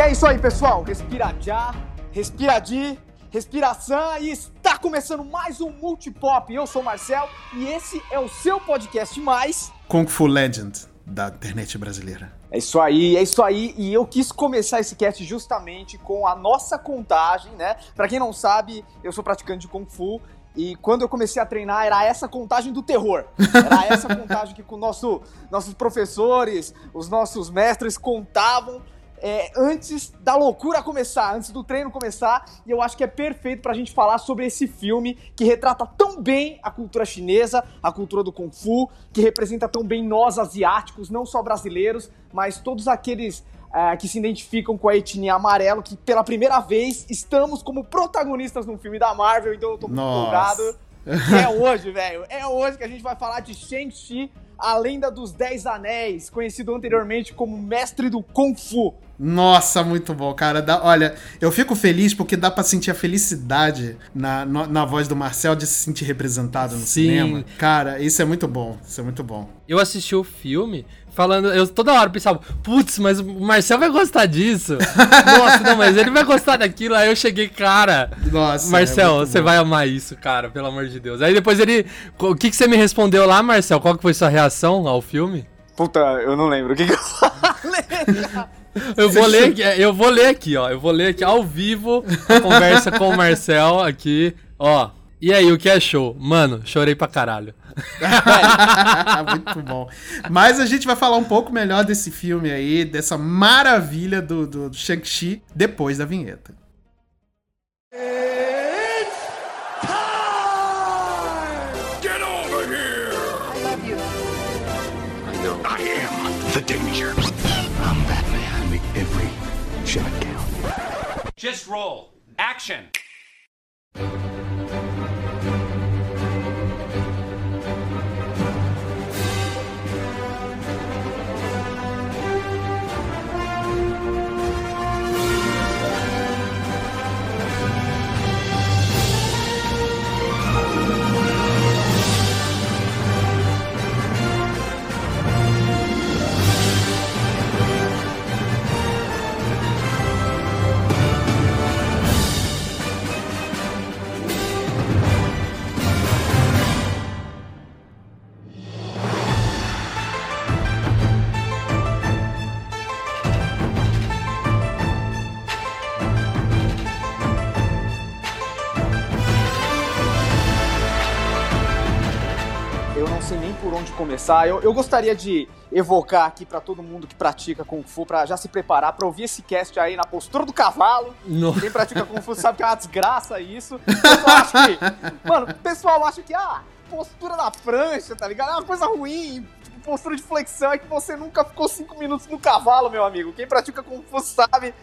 E é isso aí, pessoal. Respira já, respira de, respiração e está começando mais um Multipop. Eu sou o Marcel e esse é o seu podcast mais Kung Fu Legend da internet brasileira. É isso aí, é isso aí. E eu quis começar esse cast justamente com a nossa contagem, né? Para quem não sabe, eu sou praticante de Kung Fu e quando eu comecei a treinar, era essa contagem do terror. Era essa contagem que com nosso, nossos professores, os nossos mestres contavam é, antes da loucura começar, antes do treino começar. E eu acho que é perfeito pra gente falar sobre esse filme que retrata tão bem a cultura chinesa, a cultura do Kung Fu, que representa tão bem nós asiáticos, não só brasileiros, mas todos aqueles é, que se identificam com a etnia amarelo, que pela primeira vez estamos como protagonistas num filme da Marvel, então eu tô muito empolgado. E é hoje, velho. É hoje que a gente vai falar de Shang-Chi, a lenda dos Dez Anéis, conhecido anteriormente como Mestre do Kung Fu. Nossa, muito bom, cara. Dá, olha, eu fico feliz porque dá para sentir a felicidade na, na, na, voz do Marcel de se sentir representado no Sim. cinema. Cara, isso é muito bom. Isso é muito bom. Eu assisti o filme falando, eu toda hora pensava, putz, mas o Marcel vai gostar disso. Nossa, não, mas ele vai gostar daquilo. Aí eu cheguei, cara. Nossa, é Marcel, é você bom. vai amar isso, cara, pelo amor de Deus. Aí depois ele, o que que você me respondeu lá, Marcel? Qual que foi sua reação ao filme? Puta, eu não lembro o que que eu falei. Eu vou ler aqui, eu vou ler aqui, ó. Eu vou ler aqui ao vivo a conversa com o Marcel aqui, ó. E aí, o que achou? Mano, chorei pra caralho. Muito bom. Mas a gente vai falar um pouco melhor desse filme aí, dessa maravilha do, do Shang-Chi, depois da vinheta. Just roll. Action! Onde começar. Eu, eu gostaria de evocar aqui para todo mundo que pratica Kung Fu, para já se preparar para ouvir esse cast aí na postura do cavalo. Não. Quem pratica Kung Fu sabe que é uma desgraça isso. Eu acho que, mano, o pessoal acha que, ah, postura da prancha, tá ligado? É uma coisa ruim. Tipo, postura de flexão é que você nunca ficou cinco minutos no cavalo, meu amigo. Quem pratica Kung Fu sabe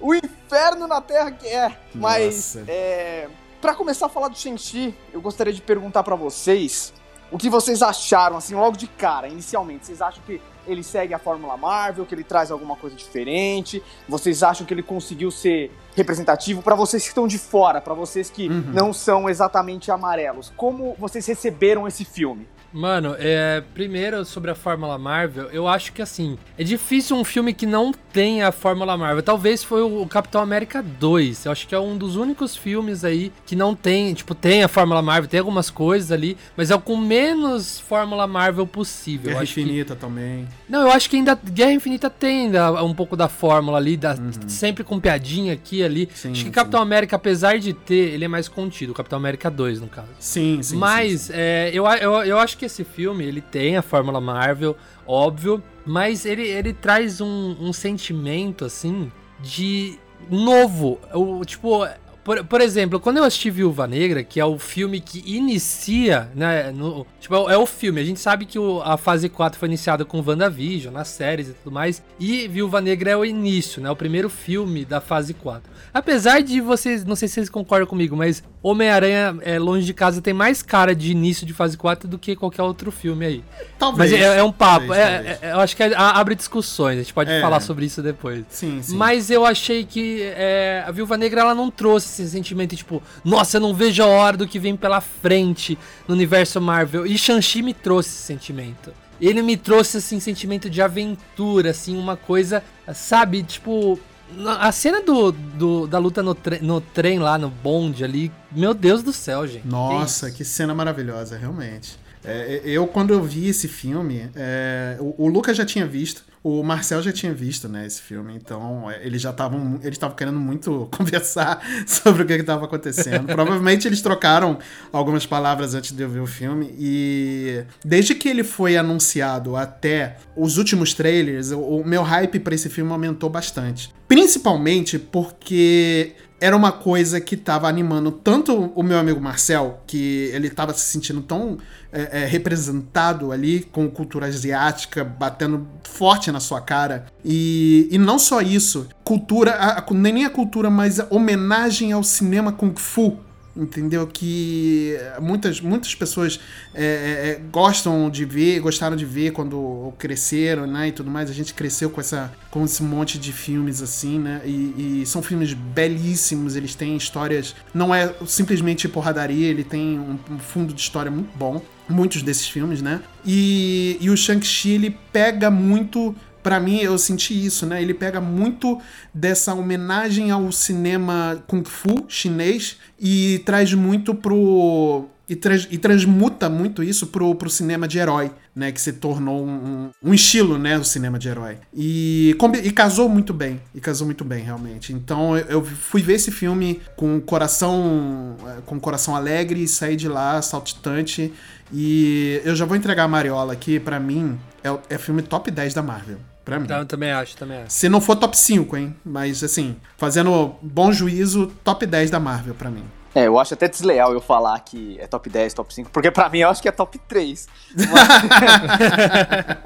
o inferno na Terra que é. Mas, Nossa. é, para começar a falar do Shang-Chi, eu gostaria de perguntar para vocês o que vocês acharam, assim, logo de cara, inicialmente? Vocês acham que ele segue a Fórmula Marvel, que ele traz alguma coisa diferente? Vocês acham que ele conseguiu ser representativo para vocês que estão de fora, para vocês que uhum. não são exatamente amarelos? Como vocês receberam esse filme? Mano, é, primeiro sobre a Fórmula Marvel, eu acho que assim, é difícil um filme que não tenha a Fórmula Marvel. Talvez foi o Capitão América 2. Eu acho que é um dos únicos filmes aí que não tem, tipo, tem a Fórmula Marvel, tem algumas coisas ali, mas é o com menos Fórmula Marvel possível. Guerra Infinita que... também. Não, eu acho que ainda Guerra Infinita tem ainda um pouco da fórmula ali, da... Uhum. sempre com piadinha aqui ali. Sim, acho que sim. Capitão América, apesar de ter, ele é mais contido. Capitão América 2, no caso. Sim, sim. Mas sim, é, eu, eu, eu acho que esse filme, ele tem a fórmula Marvel, óbvio, mas ele, ele traz um, um sentimento, assim, de novo. O, tipo, por, por exemplo, quando eu assisti Viúva Negra, que é o filme que inicia, né? No, tipo, é, é o filme. A gente sabe que o, a fase 4 foi iniciada com WandaVision, nas séries e tudo mais. E Viúva Negra é o início, né? O primeiro filme da fase 4. Apesar de vocês, não sei se vocês concordam comigo, mas Homem-Aranha é, Longe de Casa tem mais cara de início de fase 4 do que qualquer outro filme aí. Talvez. Mas é, é um papo. Talvez, é, talvez. É, eu acho que é, abre discussões. A gente pode é. falar sobre isso depois. Sim, sim. Mas eu achei que a Viúva Negra ela não trouxe esse sentimento, tipo, nossa, eu não vejo a hora do que vem pela frente no universo Marvel. E Shang-Chi me trouxe esse sentimento. Ele me trouxe, assim, sentimento de aventura, assim, uma coisa, sabe, tipo, A cena do, do da luta no, tre no trem lá, no bonde ali, meu Deus do céu, gente. Nossa, que, que cena maravilhosa, realmente. É, eu, quando eu vi esse filme, é, o, o Lucas já tinha visto, o Marcel já tinha visto, né, esse filme, então é, eles já estavam, eles estavam querendo muito conversar sobre o que estava acontecendo. Provavelmente eles trocaram algumas palavras antes de eu ver o filme e desde que ele foi anunciado até os últimos trailers, o, o meu hype para esse filme aumentou bastante. Principalmente porque era uma coisa que estava animando tanto o meu amigo Marcel, que ele estava se sentindo tão é, é, representado ali com cultura asiática batendo forte na sua cara. E, e não só isso, cultura, a, a, nem a cultura, mas a homenagem ao cinema kung fu entendeu? Que muitas, muitas pessoas é, é, é, gostam de ver, gostaram de ver quando cresceram, né? E tudo mais. A gente cresceu com, essa, com esse monte de filmes assim, né? E, e são filmes belíssimos, eles têm histórias. Não é simplesmente porradaria, ele tem um, um fundo de história muito bom. Muitos desses filmes, né? E, e o Shang-Chi, ele pega muito para mim eu senti isso, né? Ele pega muito dessa homenagem ao cinema kung fu chinês e traz muito pro e, trans, e transmuta muito isso pro, pro cinema de herói, né? Que se tornou um, um estilo, né? O cinema de herói. E, e casou muito bem. E casou muito bem, realmente. Então eu, fui ver esse filme com coração, com coração alegre e saí de lá saltitante. E eu já vou entregar a Mariola aqui, para mim, é, é filme top 10 da Marvel. Pra mim. Eu também acho, também acho. Se não for top 5, hein? Mas, assim, fazendo bom juízo, top 10 da Marvel pra mim. É, eu acho até desleal eu falar que é top 10, top 5, porque pra mim eu acho que é top 3. Mas,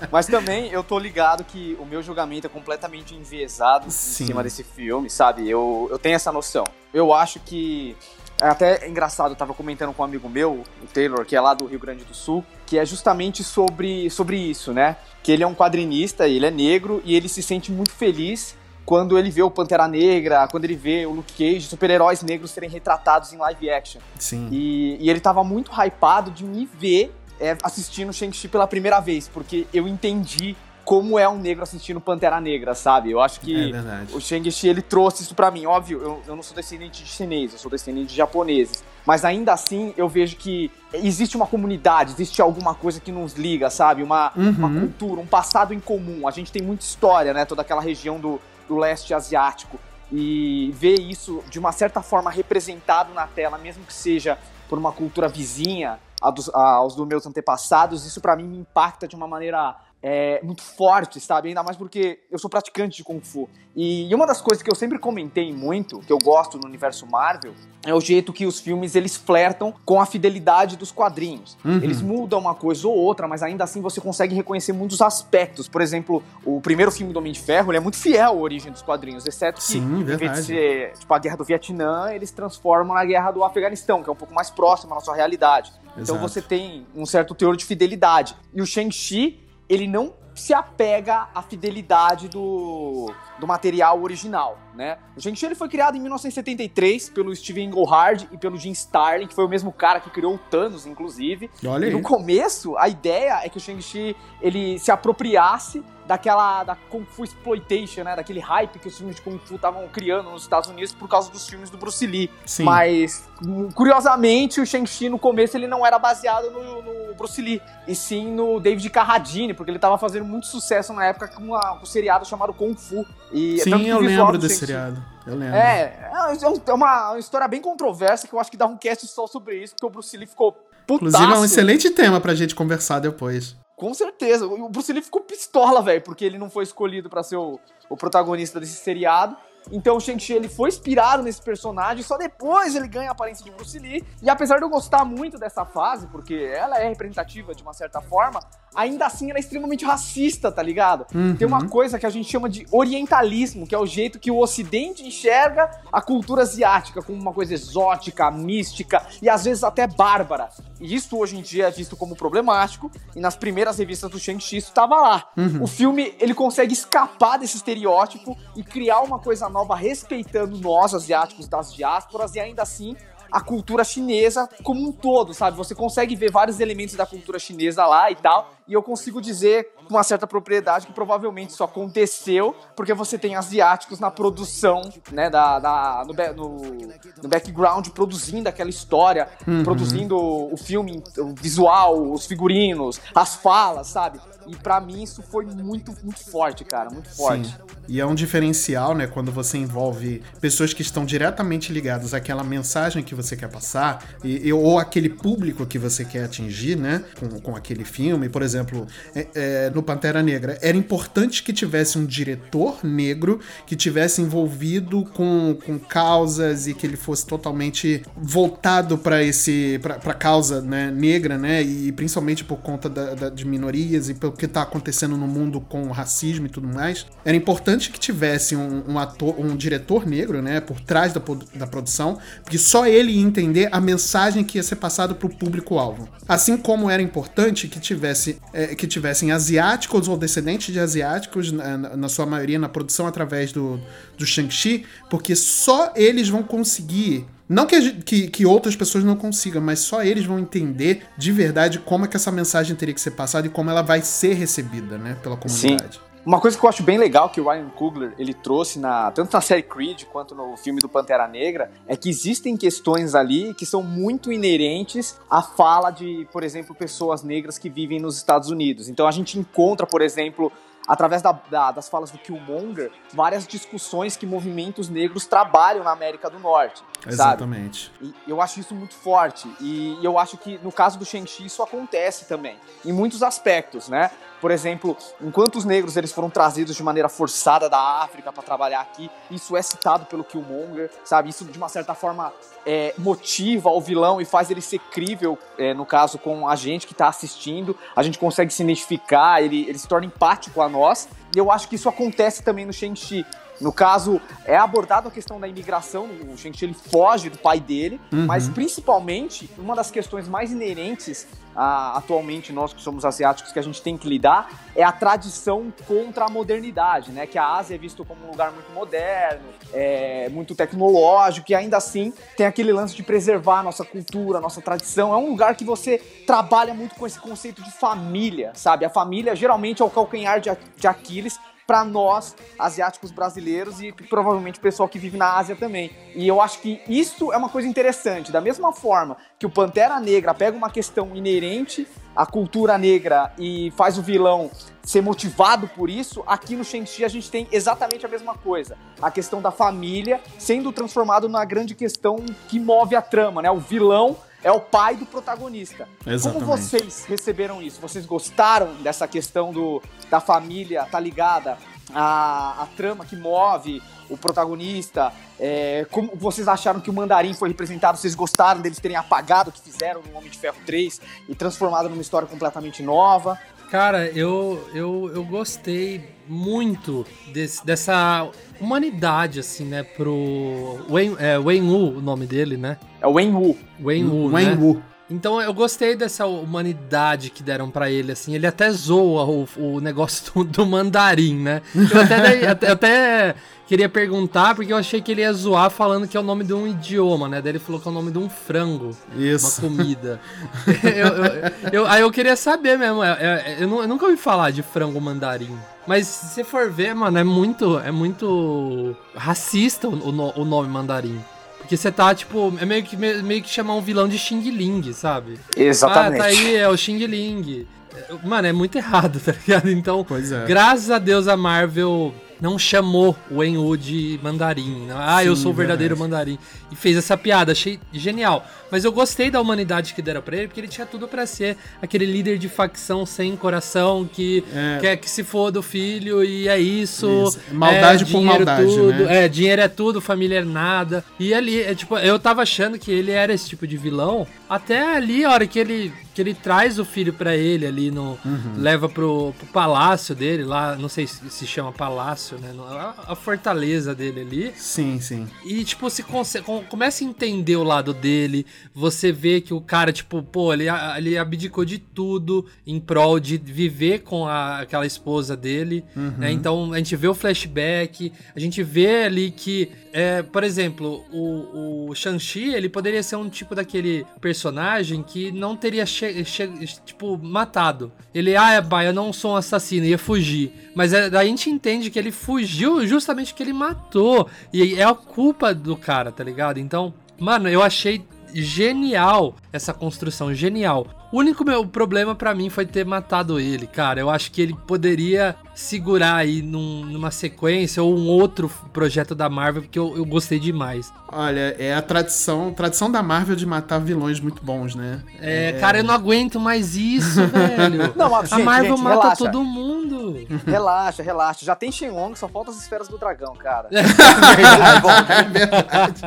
Mas também eu tô ligado que o meu julgamento é completamente enviesado Sim. em cima desse filme, sabe? Eu, eu tenho essa noção. Eu acho que é até engraçado, eu tava comentando com um amigo meu, o Taylor, que é lá do Rio Grande do Sul, que é justamente sobre, sobre isso, né? Que ele é um quadrinista, ele é negro e ele se sente muito feliz quando ele vê o Pantera Negra, quando ele vê o Luke Cage, super-heróis negros serem retratados em live action. Sim. E, e ele tava muito hypado de me ver é, assistindo Shang-Chi pela primeira vez, porque eu entendi como é um negro assistindo Pantera Negra, sabe? Eu acho que é o Shang-Chi ele trouxe isso para mim. Óbvio, eu, eu não sou descendente de chinês, eu sou descendente de japoneses. Mas ainda assim, eu vejo que existe uma comunidade, existe alguma coisa que nos liga, sabe? Uma, uhum. uma cultura, um passado em comum. A gente tem muita história, né? Toda aquela região do, do leste asiático. E ver isso de uma certa forma representado na tela, mesmo que seja por uma cultura vizinha aos dos meus antepassados, isso para mim me impacta de uma maneira é, muito forte, sabe? Ainda mais porque eu sou praticante de Kung Fu. E, uma das coisas que eu sempre comentei muito, que eu gosto no universo Marvel, é o jeito que os filmes eles flertam com a fidelidade dos quadrinhos. Uhum. Eles mudam uma coisa ou outra, mas ainda assim você consegue reconhecer muitos aspectos. Por exemplo, o primeiro filme do Homem de Ferro ele é muito fiel à origem dos quadrinhos, exceto que, Sim, em vez de ser tipo, a guerra do Vietnã, eles transformam na guerra do Afeganistão, que é um pouco mais próxima à nossa realidade. Então Exato. Então você tem um certo teor de fidelidade. E o Shang-Chi ele não se apega à fidelidade do, do material original, né? O Shang-Chi ele foi criado em 1973 pelo Steven Englehart e pelo Jim Starlin, que foi o mesmo cara que criou o Thanos, inclusive. Olha. E no começo, a ideia é que o Shang-Chi ele se apropriasse daquela da Kung Fu Exploitation, né? Daquele hype que os filmes de Kung Fu estavam criando nos Estados Unidos por causa dos filmes do Bruce Lee. Sim. Mas, curiosamente, o Shang-Chi no começo ele não era baseado no, no, Bruce Lee, e sim no David Carradine, porque ele estava fazendo muito sucesso na época com, uma, com um seriado chamado Kung Fu. E, sim, eu lembro desse seriado. Eu lembro. É, é, é uma história bem controversa que eu acho que dá um cast só sobre isso, porque o Bruce Lee ficou putaço. Inclusive é um excelente tema pra gente conversar depois. Com certeza. O Bruce Lee ficou pistola, velho, porque ele não foi escolhido para ser o, o protagonista desse seriado. Então o Shang-Chi ele foi inspirado nesse personagem, só depois ele ganha a aparência de Bruce Lee. E apesar de eu gostar muito dessa fase, porque ela é representativa de uma certa forma, ainda assim ela é extremamente racista, tá ligado? Uhum. Tem uma coisa que a gente chama de orientalismo, que é o jeito que o ocidente enxerga a cultura asiática como uma coisa exótica, mística e às vezes até bárbara. E isso hoje em dia é visto como problemático, e nas primeiras revistas do Shang-Chi isso estava lá. Uhum. O filme, ele consegue escapar desse estereótipo e criar uma coisa nova respeitando nós, asiáticos das diásporas, e ainda assim a cultura chinesa como um todo, sabe? Você consegue ver vários elementos da cultura chinesa lá e tal, e eu consigo dizer com uma certa propriedade que provavelmente isso aconteceu porque você tem asiáticos na produção, né, da, da no, no, no, background, produzindo aquela história, uhum. produzindo o filme, o visual, os figurinos, as falas, sabe? E para mim isso foi muito, muito forte, cara, muito forte. Sim. E é um diferencial, né, quando você envolve pessoas que estão diretamente ligadas àquela mensagem que você quer passar, e, ou aquele público que você quer atingir, né, com, com aquele filme. Por exemplo, é, é, no Pantera Negra, era importante que tivesse um diretor negro que tivesse envolvido com, com causas e que ele fosse totalmente voltado para esse para causa né, negra, né, e principalmente por conta da, da, de minorias e pelo que está acontecendo no mundo com o racismo e tudo mais. Era importante importante que tivesse um, um, ator, um diretor negro, né, por trás da, da produção, porque só ele ia entender a mensagem que ia ser passada para o público-alvo. Assim como era importante que tivesse é, que tivessem asiáticos ou descendentes de asiáticos, na, na sua maioria na produção através do, do Shang-Chi, porque só eles vão conseguir não que, que, que, outras pessoas não consigam, mas só eles vão entender de verdade como é que essa mensagem teria que ser passada e como ela vai ser recebida, né, pela comunidade. Sim. Uma coisa que eu acho bem legal que o Ryan Coogler ele trouxe na tanto na série Creed quanto no filme do Pantera Negra é que existem questões ali que são muito inerentes à fala de, por exemplo, pessoas negras que vivem nos Estados Unidos. Então a gente encontra, por exemplo, através da, da, das falas do Killmonger, várias discussões que movimentos negros trabalham na América do Norte. Exatamente. Sabe? E eu acho isso muito forte. E eu acho que no caso do Shang-Chi isso acontece também, em muitos aspectos, né? Por exemplo, enquanto os negros eles foram trazidos de maneira forçada da África para trabalhar aqui, isso é citado pelo Killmonger, sabe? Isso de uma certa forma é, motiva o vilão e faz ele ser crível, é, no caso com a gente que está assistindo. A gente consegue se identificar, ele, ele se torna empático a nós. E eu acho que isso acontece também no Shang-Chi. No caso, é abordado a questão da imigração, o Shang-Chi ele foge do pai dele, uhum. mas principalmente, uma das questões mais inerentes a, atualmente, nós que somos asiáticos, que a gente tem que lidar, é a tradição contra a modernidade, né? Que a Ásia é visto como um lugar muito moderno, é, muito tecnológico, e ainda assim tem aquele lance de preservar a nossa cultura, a nossa tradição. É um lugar que você trabalha muito com esse conceito de família, sabe? A família geralmente é o calcanhar de, de Aquiles para nós, asiáticos brasileiros e provavelmente o pessoal que vive na Ásia também. E eu acho que isso é uma coisa interessante. Da mesma forma que o Pantera Negra pega uma questão inerente à cultura negra e faz o vilão ser motivado por isso, aqui no Shang-Chi a gente tem exatamente a mesma coisa. A questão da família sendo transformado na grande questão que move a trama, né? O vilão é o pai do protagonista. Exatamente. Como vocês receberam isso? Vocês gostaram dessa questão do, da família tá ligada à, à trama que move o protagonista? É, como vocês acharam que o Mandarim foi representado? Vocês gostaram deles terem apagado o que fizeram no Homem de Ferro 3 e transformado numa história completamente nova? Cara, eu, eu, eu gostei muito desse, dessa humanidade, assim, né, pro Wen, é, Wen Wu, o nome dele, né? É o Wen Wu. Wen Wu, Wen né? Wu. Então eu gostei dessa humanidade que deram para ele, assim. Ele até zoa o, o negócio do, do mandarim, né? Eu até, até, até, queria perguntar, porque eu achei que ele ia zoar falando que é o nome de um idioma, né? Daí ele falou que é o nome de um frango. Isso. Uma comida. eu, eu, eu, aí eu queria saber mesmo. É, é, eu, eu, nunca ouvi falar de frango mandarim. Mas se você for ver, mano, é muito, é muito racista o, o, o nome mandarim. Porque você tá, tipo, é meio que, meio que chamar um vilão de Xing Ling, sabe? Exatamente. Ah, tá aí, é o Xing Ling. Mano, é muito errado, tá ligado? Então, é. graças a Deus a Marvel não chamou o Enwu de mandarim. Ah, Sim, eu sou o verdadeiro verdade. mandarim. E fez essa piada, achei genial. Mas eu gostei da humanidade que deram pra ele, porque ele tinha tudo para ser aquele líder de facção sem coração que é. quer que se foda o filho e é isso. isso. Maldade é, por maldade, tudo, né? É, dinheiro é tudo, família é nada. E ali, é, tipo, eu tava achando que ele era esse tipo de vilão. Até ali, a hora que ele que ele traz o filho para ele ali no uhum. leva pro, pro, palácio dele lá, não sei se se chama palácio, né, a, a fortaleza dele ali. Sim, sim. E tipo se começa a entender o lado dele, você vê que o cara tipo, pô, ele, ele abdicou de tudo em prol de viver com a, aquela esposa dele, uhum. né? Então a gente vê o flashback, a gente vê ali que é, por exemplo, o, o Shang-Chi, ele poderia ser um tipo daquele personagem que não teria, tipo, matado. Ele, ah, é, eu não sou um assassino, ia fugir. Mas é, daí a gente entende que ele fugiu justamente que ele matou. E é a culpa do cara, tá ligado? Então, mano, eu achei genial essa construção, genial. O único meu problema para mim foi ter matado ele, cara. Eu acho que ele poderia segurar aí num, numa sequência ou um outro projeto da Marvel, porque eu, eu, gostei demais. Olha, é a tradição, tradição da Marvel de matar vilões muito bons, né? É, é... cara, eu não aguento mais isso, velho. Não, a gente, Marvel gente, mata relaxa. todo mundo. Relaxa, relaxa. Já tem Shenlong, só falta as esferas do dragão, cara. É verdade. é verdade.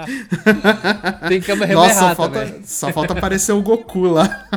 tem câmera Nossa, só falta, só falta aparecer o Goku lá.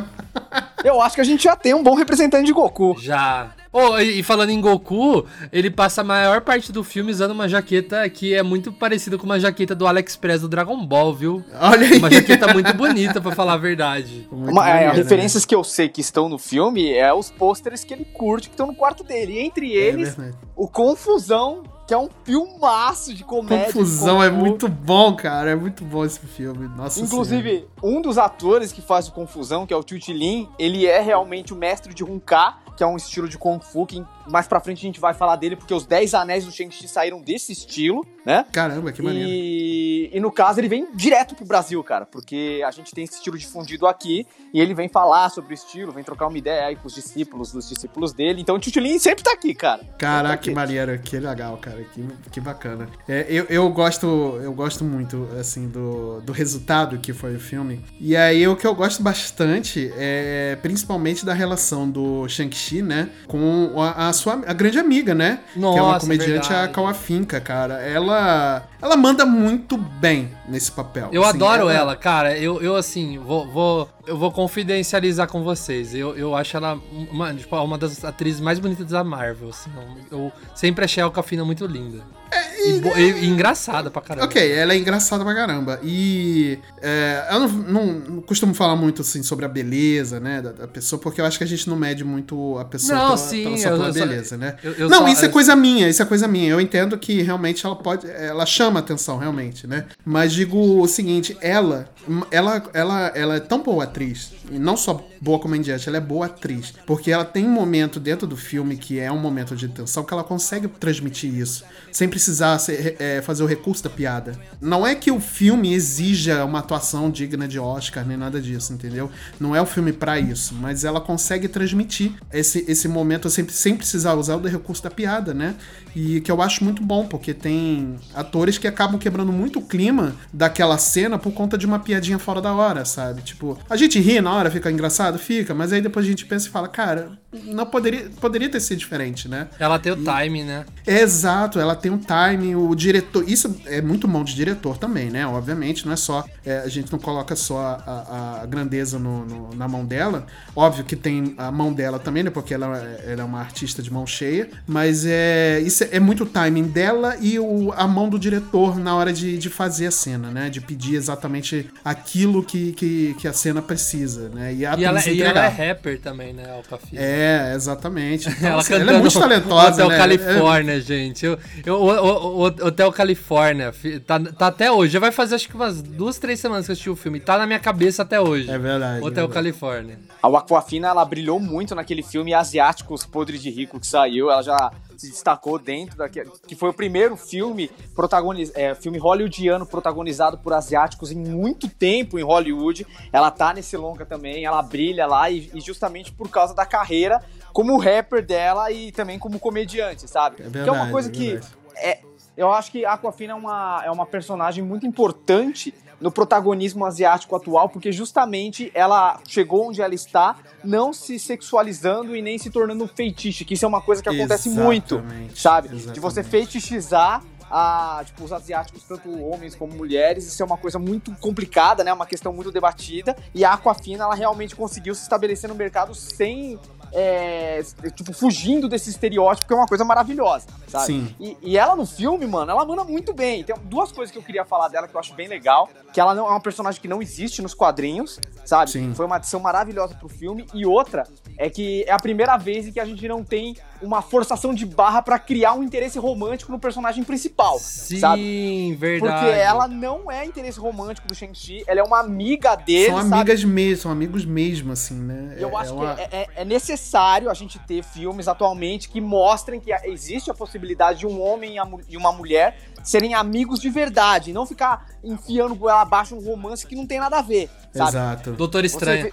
Eu acho que a gente já tem um bom representante de Goku. Já. Oh, e falando em Goku, ele passa a maior parte do filme usando uma jaqueta que é muito parecida com uma jaqueta do AliExpress do Dragon Ball, viu? Olha aí. Uma jaqueta muito bonita, para falar a verdade. Uma, é, bonita, referências né? que eu sei que estão no filme é os pôsteres que ele curte que estão no quarto dele. E entre é eles, é o Confusão que é um filmaço de comédia. Confusão é muito bom, cara. É muito bom esse filme. Nossa Inclusive, senhora. um dos atores que faz o Confusão, que é o Tio Lin, ele é realmente o mestre de Hunka, que é um estilo de Kung Fu que mais pra frente a gente vai falar dele, porque os 10 anéis do Shang-Chi saíram desse estilo, né? Caramba, que maneiro. E, e no caso ele vem direto pro Brasil, cara, porque a gente tem esse estilo difundido aqui e ele vem falar sobre o estilo, vem trocar uma ideia aí com os discípulos, dos discípulos dele. Então o Tchutchulin sempre tá aqui, cara. Caraca, tá que maneiro, que legal, cara, que, que bacana. É, eu, eu gosto eu gosto muito, assim, do, do resultado que foi o filme. E aí o que eu gosto bastante é principalmente da relação do Shang-Chi, né, com a, a sua a grande amiga, né? Nossa, que é uma comediante, verdade. a Kawa Finka, cara. Ela ela manda muito bem nesse papel. Eu assim, adoro ela... ela, cara. Eu, eu assim, vou, vou, eu vou confidencializar com vocês. Eu, eu acho ela uma, tipo, uma das atrizes mais bonitas da Marvel. Assim, eu sempre achei a Alcafina muito linda. É, e, e, e, engraçada pra caramba. Ok, ela é engraçada pra caramba. E é, eu não, não, não, costumo falar muito assim sobre a beleza, né, da, da, pessoa, porque eu acho que a gente não mede muito a pessoa não, pela, sim, pela sua eu, beleza, né? Eu, não, só, isso é coisa minha, isso é coisa minha. Eu entendo que realmente ela pode, ela chama atenção realmente, né? Mas digo o seguinte, ela, ela, ela, ela é tão boa atriz, e não só boa comediante, ela é boa atriz, porque ela tem um momento dentro do filme que é um momento de tensão que ela consegue transmitir isso, sem precisar ser, é, fazer o recurso da piada. Não é que o filme exija uma atuação digna de Oscar, nem nada disso, entendeu? Não é o filme para isso, mas ela consegue transmitir esse, esse momento sem, sem precisar usar o recurso da piada, né? E que eu acho muito bom, porque tem atores que acabam quebrando muito o clima daquela cena por conta de uma piadinha fora da hora, sabe? Tipo, a gente ri na hora, fica engraçado, fica, mas aí depois a gente pensa e fala, cara, não poderia, poderia ter sido diferente, né? Ela tem o e, time, né? exato, ela tem um time, o diretor. Isso é muito mão de diretor também, né? Obviamente, não é só. É, a gente não coloca só a, a grandeza no, no, na mão dela. Óbvio que tem a mão dela também, né? Porque ela, ela é uma artista de mão cheia. Mas é, isso é, é muito timing dela e o, a mão do diretor na hora de, de fazer a cena, né? De pedir exatamente aquilo que, que, que a cena precisa, né? E, a e, ela, e ela, é rapper também, né? Alcafia. É, exatamente. Então, ela, assim, ela é muito talentosa, Hotel né? Califórnia, é... gente. Eu, eu, o, o, o, Hotel Califórnia tá, tá até hoje. Já vai fazer acho que umas duas, três semanas que eu assisti o filme. Tá na minha cabeça até hoje. É verdade. Hotel é verdade. Califórnia. A Aquafina, ela brilhou muito naquele filme Asiáticos Podres de Rico que saiu. Ela já se destacou dentro daquele, que foi o primeiro filme protagoniz, é, filme hollywoodiano protagonizado por asiáticos em muito tempo em Hollywood. Ela tá nesse longa também, ela brilha lá e, e justamente por causa da carreira como rapper dela e também como comediante, sabe? É verdade, que é uma coisa é que é, eu acho que a Aquafina é uma, é uma personagem muito importante no protagonismo asiático atual, porque justamente ela chegou onde ela está, não se sexualizando e nem se tornando um feitiço, que isso é uma coisa que acontece exatamente, muito, sabe? Exatamente. De você feitiçizar a, tipo, os asiáticos, tanto homens como mulheres. Isso é uma coisa muito complicada, né? Uma questão muito debatida. E a Aquafina, ela realmente conseguiu se estabelecer no mercado sem é, tipo, fugindo desse estereótipo, que é uma coisa maravilhosa, sabe? Sim. E, e, ela no filme, mano, ela manda muito bem. Tem duas coisas que eu queria falar dela que eu acho bem legal, que ela não é uma personagem que não existe nos quadrinhos, sabe? Sim. Foi uma adição maravilhosa pro filme. E outra é que é a primeira vez em que a gente não tem uma forçação de barra para criar um interesse romântico no personagem principal, Sim, sabe? verdade. Porque ela não é interesse romântico do Shang-Chi, ela é uma amiga dele, São amigas mesmo, são amigos mesmo, assim, né? Eu é, acho é uma... que é, é, é necessário a gente ter filmes atualmente que mostrem que existe a possibilidade de um homem e uma mulher serem amigos de verdade, não ficar enfiando goela abaixo um romance que não tem nada a ver, sabe? Exato. Doutor Estranho.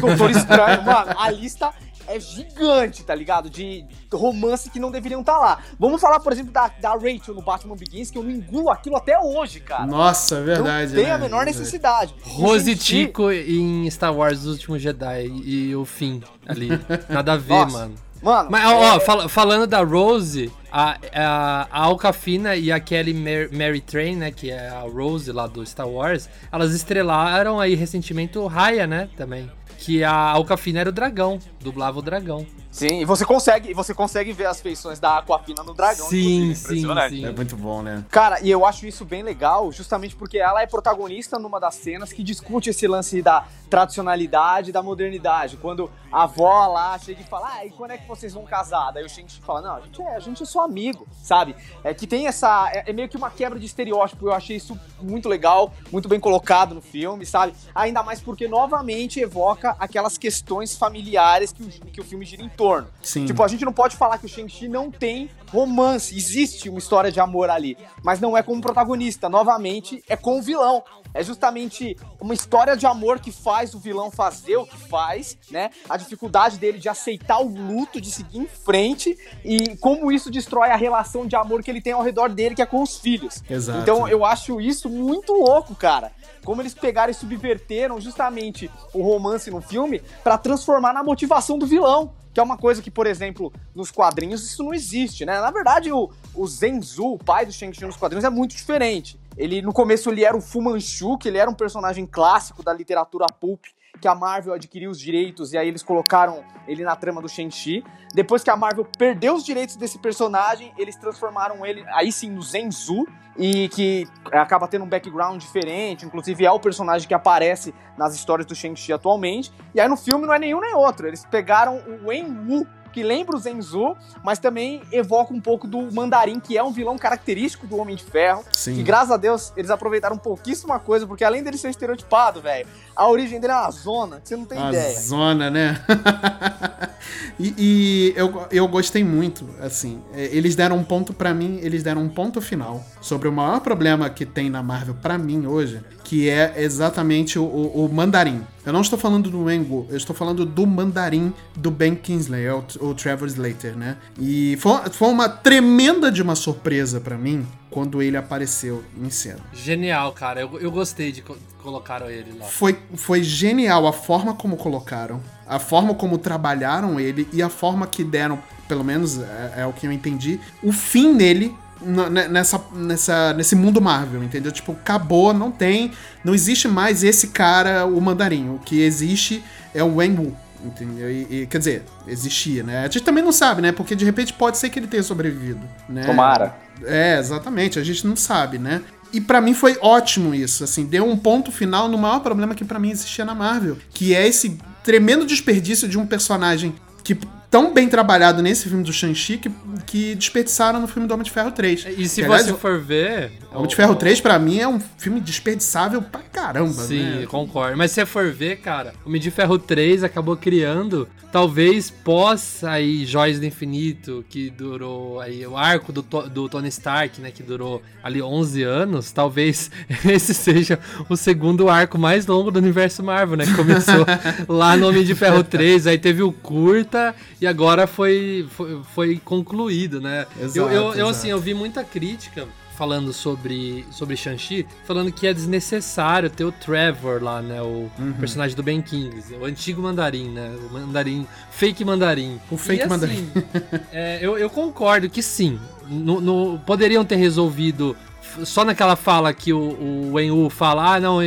Doutor Estranho, mano, a lista é gigante, tá ligado? De romance que não deveriam estar tá lá. Vamos falar, por exemplo, da, da Rachel no Batman Begins, que eu não engulo aquilo até hoje, cara. Nossa, é verdade. Não tem né? a menor necessidade. Rose Tico em Star Wars Os Últimos Jedi e o fim ali. Nada a ver, Nossa. mano. Mano, Mas, ó, é... fal falando da Rose, a, a, a Alcafina e a Kelly Mary, Mary Train, né, que é a Rose lá do Star Wars, elas estrelaram aí recentemente o Raya, né, também. Que a Alcafina era o dragão, dublava o dragão. Sim, e você consegue, você consegue ver as feições da Aquafina no dragão. Sim, sim, sim. É muito bom, né? Cara, e eu acho isso bem legal, justamente porque ela é protagonista numa das cenas que discute esse lance da tradicionalidade e da modernidade. Quando a avó lá chega e fala, ah, e quando é que vocês vão casar? Daí o Shang fala, não, a gente é, a gente é só amigo, sabe? É que tem essa, é, é meio que uma quebra de estereótipo, eu achei isso muito legal, muito bem colocado no filme, sabe? Ainda mais porque novamente evoca aquelas questões familiares que o, que o filme gira em torno retorno. Sim. Tipo, a gente não pode falar que o Shang-Chi não tem romance. Existe uma história de amor ali. Mas não é como protagonista. Novamente, é com o vilão. É justamente uma história de amor que faz o vilão fazer o que faz, né? A dificuldade dele de aceitar o luto, de seguir em frente e como isso destrói a relação de amor que ele tem ao redor dele, que é com os filhos. Exato. Então eu acho isso muito louco, cara. Como eles pegaram e subverteram justamente o romance no filme para transformar na motivação do vilão que é uma coisa que, por exemplo, nos quadrinhos isso não existe, né? Na verdade, o, o Zenzu, o pai do Shang-Chi nos quadrinhos, é muito diferente. Ele, no começo, ele era o Fu Manchu, que ele era um personagem clássico da literatura pulp, que a Marvel adquiriu os direitos e aí eles colocaram ele na trama do Shang-Chi. Depois que a Marvel perdeu os direitos desse personagem, eles transformaram ele aí sim no Zenzu e que acaba tendo um background diferente, inclusive é o personagem que aparece nas histórias do Shang-Chi atualmente. E aí no filme não é nenhum nem outro, eles pegaram o Wen Wu, que lembra o Zenzu, mas também evoca um pouco do Mandarim, que é um vilão característico do Homem de Ferro. Sim. E graças a Deus eles aproveitaram pouquíssima coisa, porque além dele ser estereotipado, velho, a origem dele é uma zona, que você não tem uma ideia. Zona, né? e, e eu, eu gostei muito, assim. É, eles deram um ponto para mim, eles deram um ponto final sobre o maior problema que tem na Marvel para mim hoje, que é exatamente o, o, o, mandarim. Eu não estou falando do Wengu, eu estou falando do mandarim do Ben Kingsley, o, o Trevor Slater, né? E foi, foi uma tremenda de uma surpresa para mim quando ele apareceu em cena. Genial, cara. Eu, eu gostei de co colocaram ele lá. Foi, foi genial a forma como colocaram, a forma como trabalharam ele e a forma que deram, pelo menos é, é o que eu entendi, o fim nele nessa, nessa, nesse mundo Marvel, entendeu? Tipo, acabou, não tem, não existe mais esse cara, o mandarim. O que existe é o Wen Wu, entendeu? E, e, quer dizer, existia, né? A gente também não sabe, né? Porque de repente pode ser que ele tenha sobrevivido, né? Tomara. É, exatamente, a gente não sabe, né? E para mim foi ótimo isso, assim, deu um ponto final no maior problema que para mim existia na Marvel, que é esse tremendo desperdício de um personagem que tão bem trabalhado nesse filme do Shang-Chi que, que desperdiçaram no filme do Homem de Ferro 3. E se que, aliás, você for ver. Homem de Ferro 3, pra mim, é um filme desperdiçável pra caramba, Sim, né? concordo. Mas se você for ver, cara, o Homem de Ferro 3 acabou criando, talvez pós aí Joias do Infinito, que durou aí o arco do, do Tony Stark, né, que durou ali 11 anos, talvez esse seja o segundo arco mais longo do universo Marvel, né? Que começou lá no Homem de Ferro 3, aí teve o curta e agora foi, foi, foi concluído, né? Exato, eu, eu, eu, assim, eu vi muita crítica falando sobre, sobre Shang-Chi, falando que é desnecessário ter o Trevor lá, né? O uhum. personagem do Ben Kingsley, o antigo mandarim, né? O mandarim, fake mandarim. O fake e, mandarim. Assim, é, eu, eu concordo que sim. No, no, poderiam ter resolvido só naquela fala que o, o Wen fala, ah, não,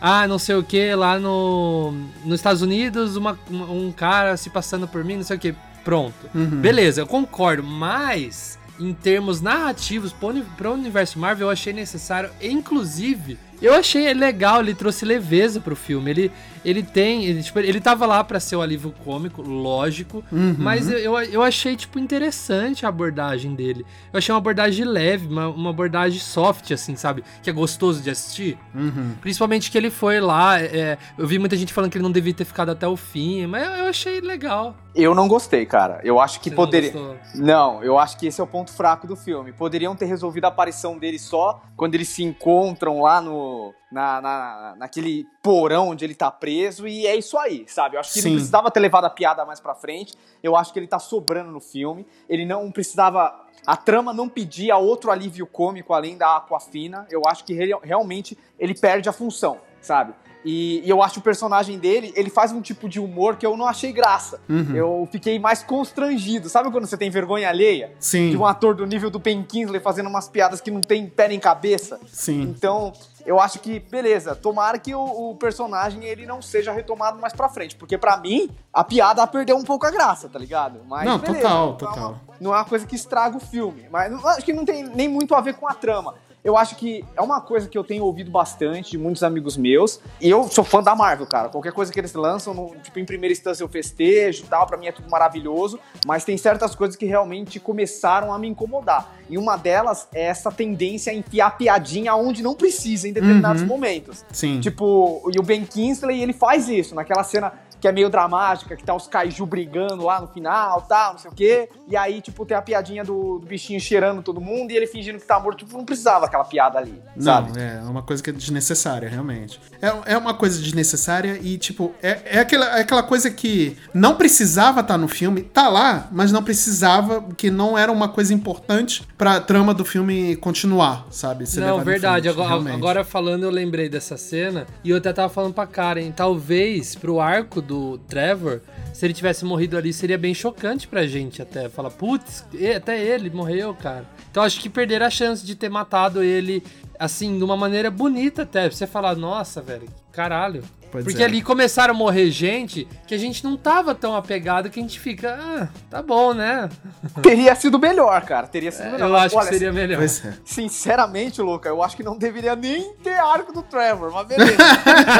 ah, não sei o que, lá no, nos Estados Unidos, uma, um cara se passando por mim, não sei o que. Pronto. Uhum. Beleza, eu concordo, mas em termos narrativos para o universo Marvel eu achei necessário, inclusive eu achei legal, ele trouxe leveza pro filme. Ele, ele tem. Ele, tipo, ele tava lá para ser o alívio cômico, lógico. Uhum. Mas eu, eu, eu, achei, tipo, interessante a abordagem dele. Eu achei uma abordagem leve, uma, uma abordagem soft, assim, sabe? Que é gostoso de assistir. Uhum. Principalmente que ele foi lá. É, eu vi muita gente falando que ele não devia ter ficado até o fim, mas eu, eu achei legal. Eu não gostei, cara. Eu acho que Você poderia. Não, não, eu acho que esse é o ponto fraco do filme. Poderiam ter resolvido a aparição dele só quando eles se encontram lá no na, na, naquele porão onde ele tá preso, e é isso aí, sabe? Eu acho que Sim. ele não precisava ter levado a piada mais pra frente, eu acho que ele tá sobrando no filme, ele não precisava. A trama não pedia outro alívio cômico além da Aquafina, eu acho que realmente ele perde a função, sabe? E, e, eu acho o personagem dele, ele faz um tipo de humor que eu não achei graça. Uhum. Eu fiquei mais constrangido. Sabe quando você tem vergonha alheia? Sim. De um ator do nível do Ben Kingsley fazendo umas piadas que não tem pé nem cabeça? Sim. Então, eu acho que, beleza, tomara que o, o, personagem ele não seja retomado mais pra frente. Porque para mim, a piada perdeu um pouco a graça, tá ligado? Mas, não, beleza, total, não total. É uma, não é uma coisa que estraga o filme. Mas acho que não tem nem muito a ver com a trama eu acho que é uma coisa que eu tenho ouvido bastante de muitos amigos meus. E eu sou fã da Marvel, cara. Qualquer coisa que eles lançam, no, tipo, em primeira instância eu festejo e tal, pra mim é tudo maravilhoso. Mas tem certas coisas que realmente começaram a me incomodar. E uma delas é essa tendência a enfiar piadinha onde não precisa em determinados uhum. momentos. Sim. Tipo, e o Ben Kingsley, ele faz isso naquela cena que é meio dramática, que tá os kaiju brigando lá no final, tal, não sei o quê. E aí, tipo, tem a piadinha do, do bichinho cheirando todo mundo e ele fingindo que tá morto. Tipo, não precisava aquela piada ali, sabe? Não, é uma coisa que é desnecessária, realmente. É, é uma coisa desnecessária e, tipo, é, é, aquela, é aquela coisa que não precisava estar tá no filme, tá lá, mas não precisava, que não era uma coisa importante pra trama do filme continuar, sabe? Não, verdade. Frente, agora, agora, falando, eu lembrei dessa cena e eu até tava falando pra Karen, talvez pro arco do Trevor, se ele tivesse morrido ali, seria bem chocante pra gente até. Falar, putz, até ele morreu, cara. Então acho que perder a chance de ter matado ele, assim, de uma maneira bonita até. Você falar, nossa, velho, caralho. Pois Porque é. ali começaram a morrer gente que a gente não tava tão apegado que a gente fica, ah, tá bom, né? Teria sido melhor, cara. Teria sido é, melhor. Eu acho Olha, que seria melhor. É. Sinceramente, Luca, eu acho que não deveria nem ter arco do Trevor, mas beleza.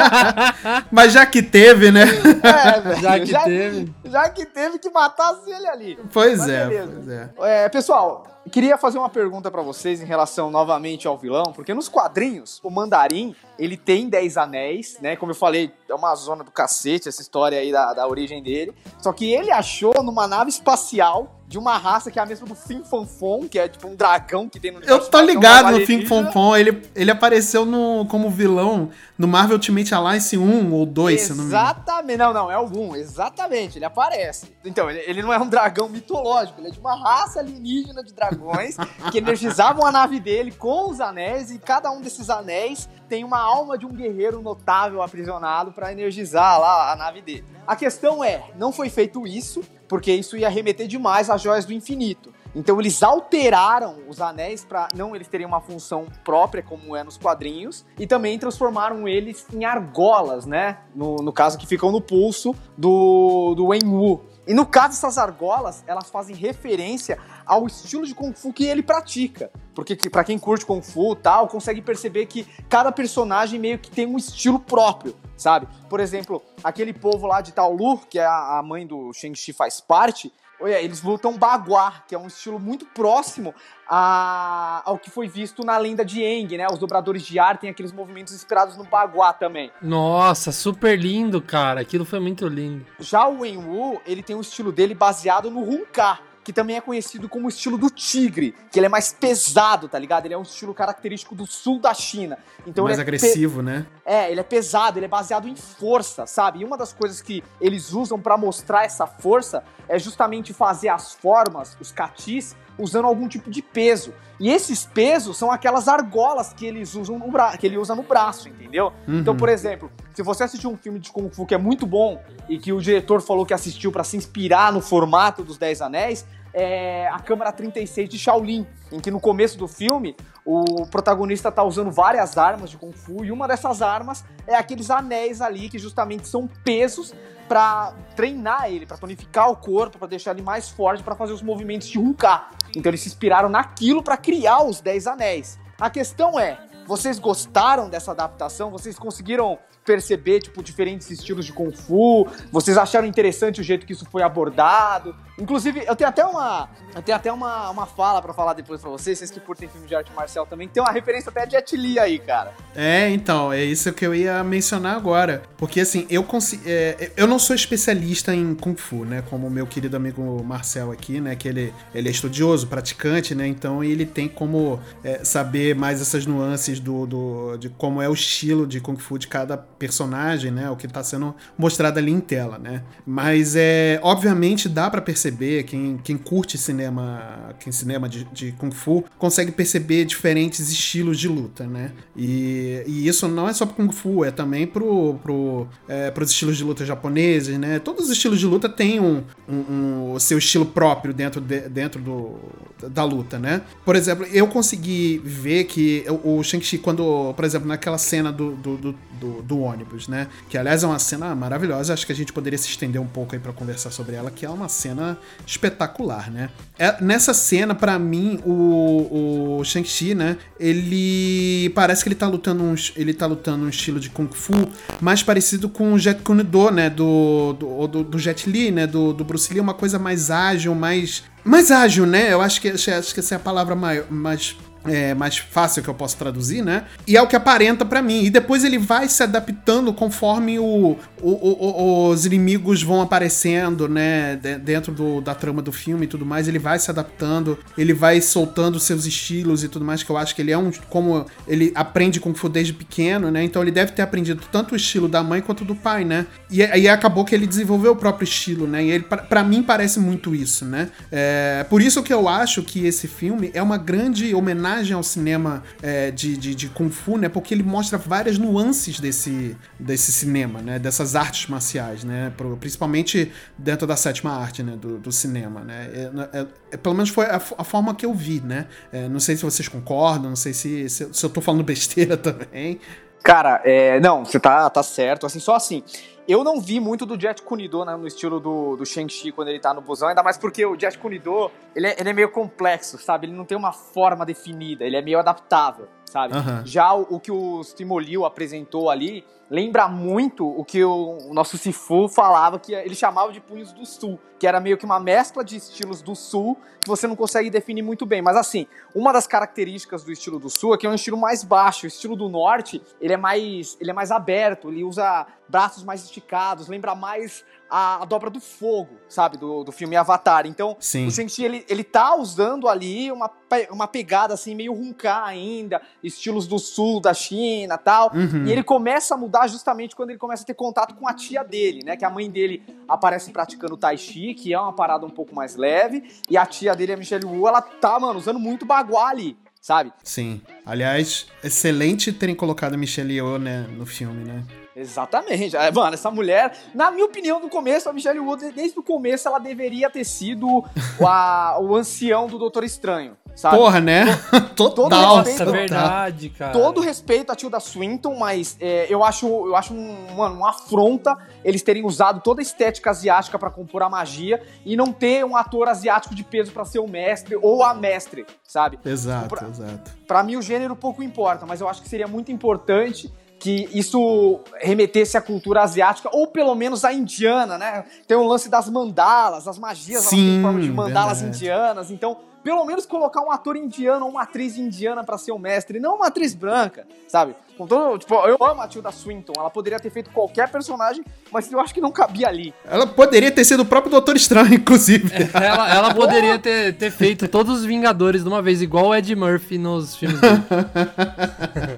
mas já que teve, né? É, velho. Já que já, teve. Já que teve que matasse ele ali. Pois é, pois é. é. Pessoal, queria fazer uma pergunta para vocês em relação novamente ao vilão, porque nos quadrinhos, o Mandarim, ele tem 10 anéis, né? Como eu falei, é uma zona do cacete essa história aí da, da origem dele. Só que ele achou numa nave espacial de uma raça que é a mesma do Fim Fonfon, que é tipo um dragão que tem no Eu tô ligado no Fim Fonfon, ele, ele apareceu no, como vilão no Marvel Ultimate Alliance 1 ou 2, se não me engano. Exatamente, não, não, é o 1, exatamente, ele aparece. Então, ele, ele não é um dragão mitológico, ele é de uma raça alienígena de dragões que energizavam a nave dele com os anéis e cada um desses anéis tem uma alma de um guerreiro notável aprisionado para energizar lá a nave dele. A questão é, não foi feito isso, porque isso ia remeter demais às joias do infinito. Então eles alteraram os anéis para não eles terem uma função própria como é nos quadrinhos e também transformaram eles em argolas, né? No, no caso que ficam no pulso do do Wenwu. E no caso dessas argolas, elas fazem referência ao estilo de Kung Fu que ele pratica. Porque para quem curte Kung Fu tal, consegue perceber que cada personagem meio que tem um estilo próprio, sabe? Por exemplo, aquele povo lá de Taolu, que é a mãe do Shang-Chi faz parte, eles lutam Bagua, que é um estilo muito próximo a, ao que foi visto na lenda de Eng, né? Os dobradores de ar têm aqueles movimentos inspirados no Bagua também. Nossa, super lindo, cara. Aquilo foi muito lindo. Já o Wenwu, ele tem um estilo dele baseado no Hunka, que também é conhecido como o estilo do tigre, que ele é mais pesado, tá ligado? Ele é um estilo característico do sul da China. Então mais é agressivo, né? É, ele é pesado, ele é baseado em força, sabe? E uma das coisas que eles usam para mostrar essa força é justamente fazer as formas, os catis, usando algum tipo de peso. E esses pesos são aquelas argolas que eles usam no bra que ele usa no braço, entendeu? Uhum. Então, por exemplo, se você assistiu um filme de Kung Fu que é muito bom e que o diretor falou que assistiu para se inspirar no formato dos Dez Anéis, é a Câmara 36 de Shaolin, em que no começo do filme o protagonista tá usando várias armas de Kung Fu e uma dessas armas é aqueles anéis ali que justamente são pesos para treinar ele, para tonificar o corpo, para deixar ele mais forte, para fazer os movimentos de Hunka. Então eles se inspiraram naquilo para criar os Dez Anéis. A questão é, vocês gostaram dessa adaptação? Vocês conseguiram perceber, tipo, diferentes estilos de Kung Fu? Vocês acharam interessante o jeito que isso foi abordado? Inclusive, eu tenho até uma, eu tenho até uma, uma fala para falar depois pra vocês, vocês que curtem filme de arte marcial também, tem uma referência até de Jet Li aí, cara. É, então, é isso que eu ia mencionar agora. Porque, assim, eu, é, eu não sou especialista em Kung Fu, né? Como o meu querido amigo Marcel aqui, né? Que ele, ele é estudioso, praticante, né? Então ele tem como é, saber mais essas nuances do, do, de como é o estilo de Kung Fu de cada personagem, né? O que tá sendo mostrado ali em tela, né? Mas, é, obviamente, dá para perceber quem, quem curte cinema, quem cinema de, de Kung Fu, consegue perceber diferentes estilos de luta, né? E, e isso não é só pro Kung Fu, é também pro, pro, é, pros estilos de luta japoneses, né? Todos os estilos de luta têm um, um, um seu estilo próprio dentro, de, dentro do, da luta, né? Por exemplo, eu consegui ver que o Shang-Chi, quando, por exemplo, naquela cena do, do, do, do, do ônibus, né? Que aliás é uma cena maravilhosa, acho que a gente poderia se estender um pouco aí para conversar sobre ela, que é uma cena espetacular, né? É, nessa cena, para mim, o, o Shang-Chi, né? Ele parece que ele tá lutando um, ele tá lutando um estilo de Kung Fu mais parecido com o Jet Kune Do, né? Do, do, do, do Jet Li, né? Do, do Bruce Lee, uma coisa mais ágil, mais mais ágil, né? Eu acho que, acho que essa é a palavra mais é, mais fácil que eu posso traduzir, né? E é o que aparenta para mim. E depois ele vai se adaptando conforme o, o, o, os inimigos vão aparecendo, né? Dentro do, da trama do filme e tudo mais. Ele vai se adaptando, ele vai soltando seus estilos e tudo mais. Que eu acho que ele é um. Como ele aprende com Fu desde pequeno, né? Então ele deve ter aprendido tanto o estilo da mãe quanto do pai, né? E aí acabou que ele desenvolveu o próprio estilo, né? E ele, para mim, parece muito isso, né? É, por isso que eu acho que esse filme é uma grande homenagem homenagem ao cinema é, de, de, de, Kung Fu, né? Porque ele mostra várias nuances desse, desse cinema, né? Dessas artes marciais, né? Principalmente dentro da sétima arte, né? Do, do cinema, né? É, é, é pelo menos foi a, a, forma que eu vi, né? É, não sei se vocês concordam, não sei se, se, se eu tô falando besteira também. Cara, é, não, você tá, tá certo. Assim, só assim, eu não vi muito do Jet Kunido né, no estilo do, do Shang-Chi quando ele tá no busão, ainda mais porque o Jet Kunido, ele é, ele é meio complexo, sabe? Ele não tem uma forma definida, ele é meio adaptável sabe? Uhum. Já o, o, que o Stimolio apresentou ali lembra muito o que o, o, nosso Sifu falava, que ele chamava de punhos do sul, que era meio que uma mescla de estilos do sul que você não consegue definir muito bem. Mas assim, uma das características do estilo do sul é que é um estilo mais baixo. O estilo do norte, ele é mais, ele é mais aberto, ele usa braços mais esticados, lembra mais a, a, dobra do fogo, sabe? Do, do filme Avatar. Então, Sim. o Shang-Chi, ele, ele tá usando ali uma, uma pegada assim, meio runcar ainda, estilos do sul da China tal. Uhum. E ele começa a mudar justamente quando ele começa a ter contato com a tia dele, né? Que a mãe dele aparece praticando Tai Chi, que é uma parada um pouco mais leve. E a tia dele, a Michelle Wu, ela tá, mano, usando muito baguá ali sabe? Sim. Aliás, excelente terem colocado a Michelle Yeoh, né, no filme, né? Exatamente. É, mano, essa mulher, na minha opinião, no começo, a Michelle Wood, desde o começo, ela deveria ter sido a, o ancião do Doutor Estranho. Sabe? Porra, né? Todo, todo Nossa, respeito, verdade, cara. Todo respeito a Tilda Swinton, mas é, eu acho, eu acho um, mano, uma afronta eles terem usado toda a estética asiática para compor a magia e não ter um ator asiático de peso para ser o mestre ou a mestre, sabe? Exato, pra, exato. Pra mim o gênero pouco importa, mas eu acho que seria muito importante que isso remetesse à cultura asiática, ou pelo menos à indiana, né? Tem o lance das mandalas, as magias Sim, em forma de mandalas verdade. indianas. Então, pelo menos colocar um ator indiano ou uma atriz indiana para ser o mestre, não uma atriz branca, sabe? Com todo, tipo, eu amo a Tilda Swinton, ela poderia ter feito qualquer personagem, mas eu acho que não cabia ali. Ela poderia ter sido o próprio Doutor Estranho, inclusive. É, ela, ela poderia ter, ter feito todos os Vingadores de uma vez, igual o Ed Murphy nos filmes dele.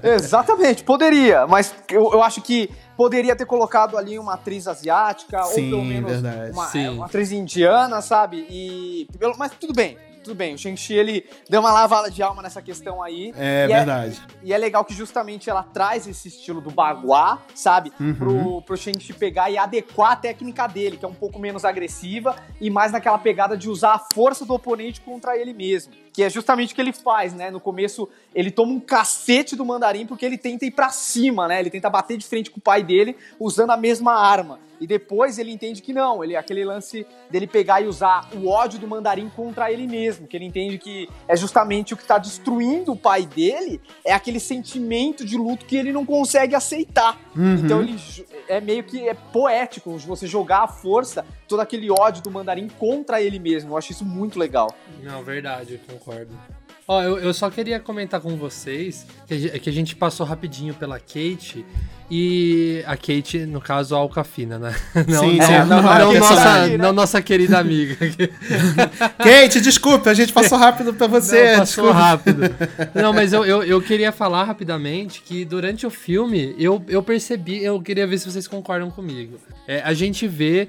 Exatamente, poderia, mas eu, eu acho que poderia ter colocado ali uma atriz asiática, Sim, ou pelo menos. Uma, uma, atriz indiana, sabe? E, mas tudo bem, tudo bem, o Shang-Chi ele deu uma lavada de alma nessa questão aí. É e verdade. É, e é legal que justamente ela traz esse estilo do baguá, sabe? Uhum. Pro, pro Shang-Chi pegar e adequar a técnica dele, que é um pouco menos agressiva e mais naquela pegada de usar a força do oponente contra ele mesmo. Que é justamente o que ele faz, né? No começo, ele toma um cacete do mandarim porque ele tenta ir pra cima, né? Ele tenta bater de frente com o pai dele usando a mesma arma. E depois ele entende que não, ele aquele lance dele pegar e usar o ódio do mandarim contra ele mesmo, que ele entende que é justamente o que está destruindo o pai dele, é aquele sentimento de luto que ele não consegue aceitar. Uhum. Então ele é meio que é poético você jogar a força, todo aquele ódio do mandarim contra ele mesmo. Eu acho isso muito legal. Não, verdade, eu concordo. Ó, eu, eu só queria comentar com vocês que a, que a gente passou rapidinho pela Kate e a Kate, no caso, a Alcafina, né? Não, Sim, não, sim. não, Não, não nossa, não nossa querida amiga. Kate, desculpa, a gente passou rápido pra você. Não, passou desculpa. rápido. Não, mas eu, eu, eu queria falar rapidamente que durante o filme eu, eu percebi, eu queria ver se vocês concordam comigo. É, a gente vê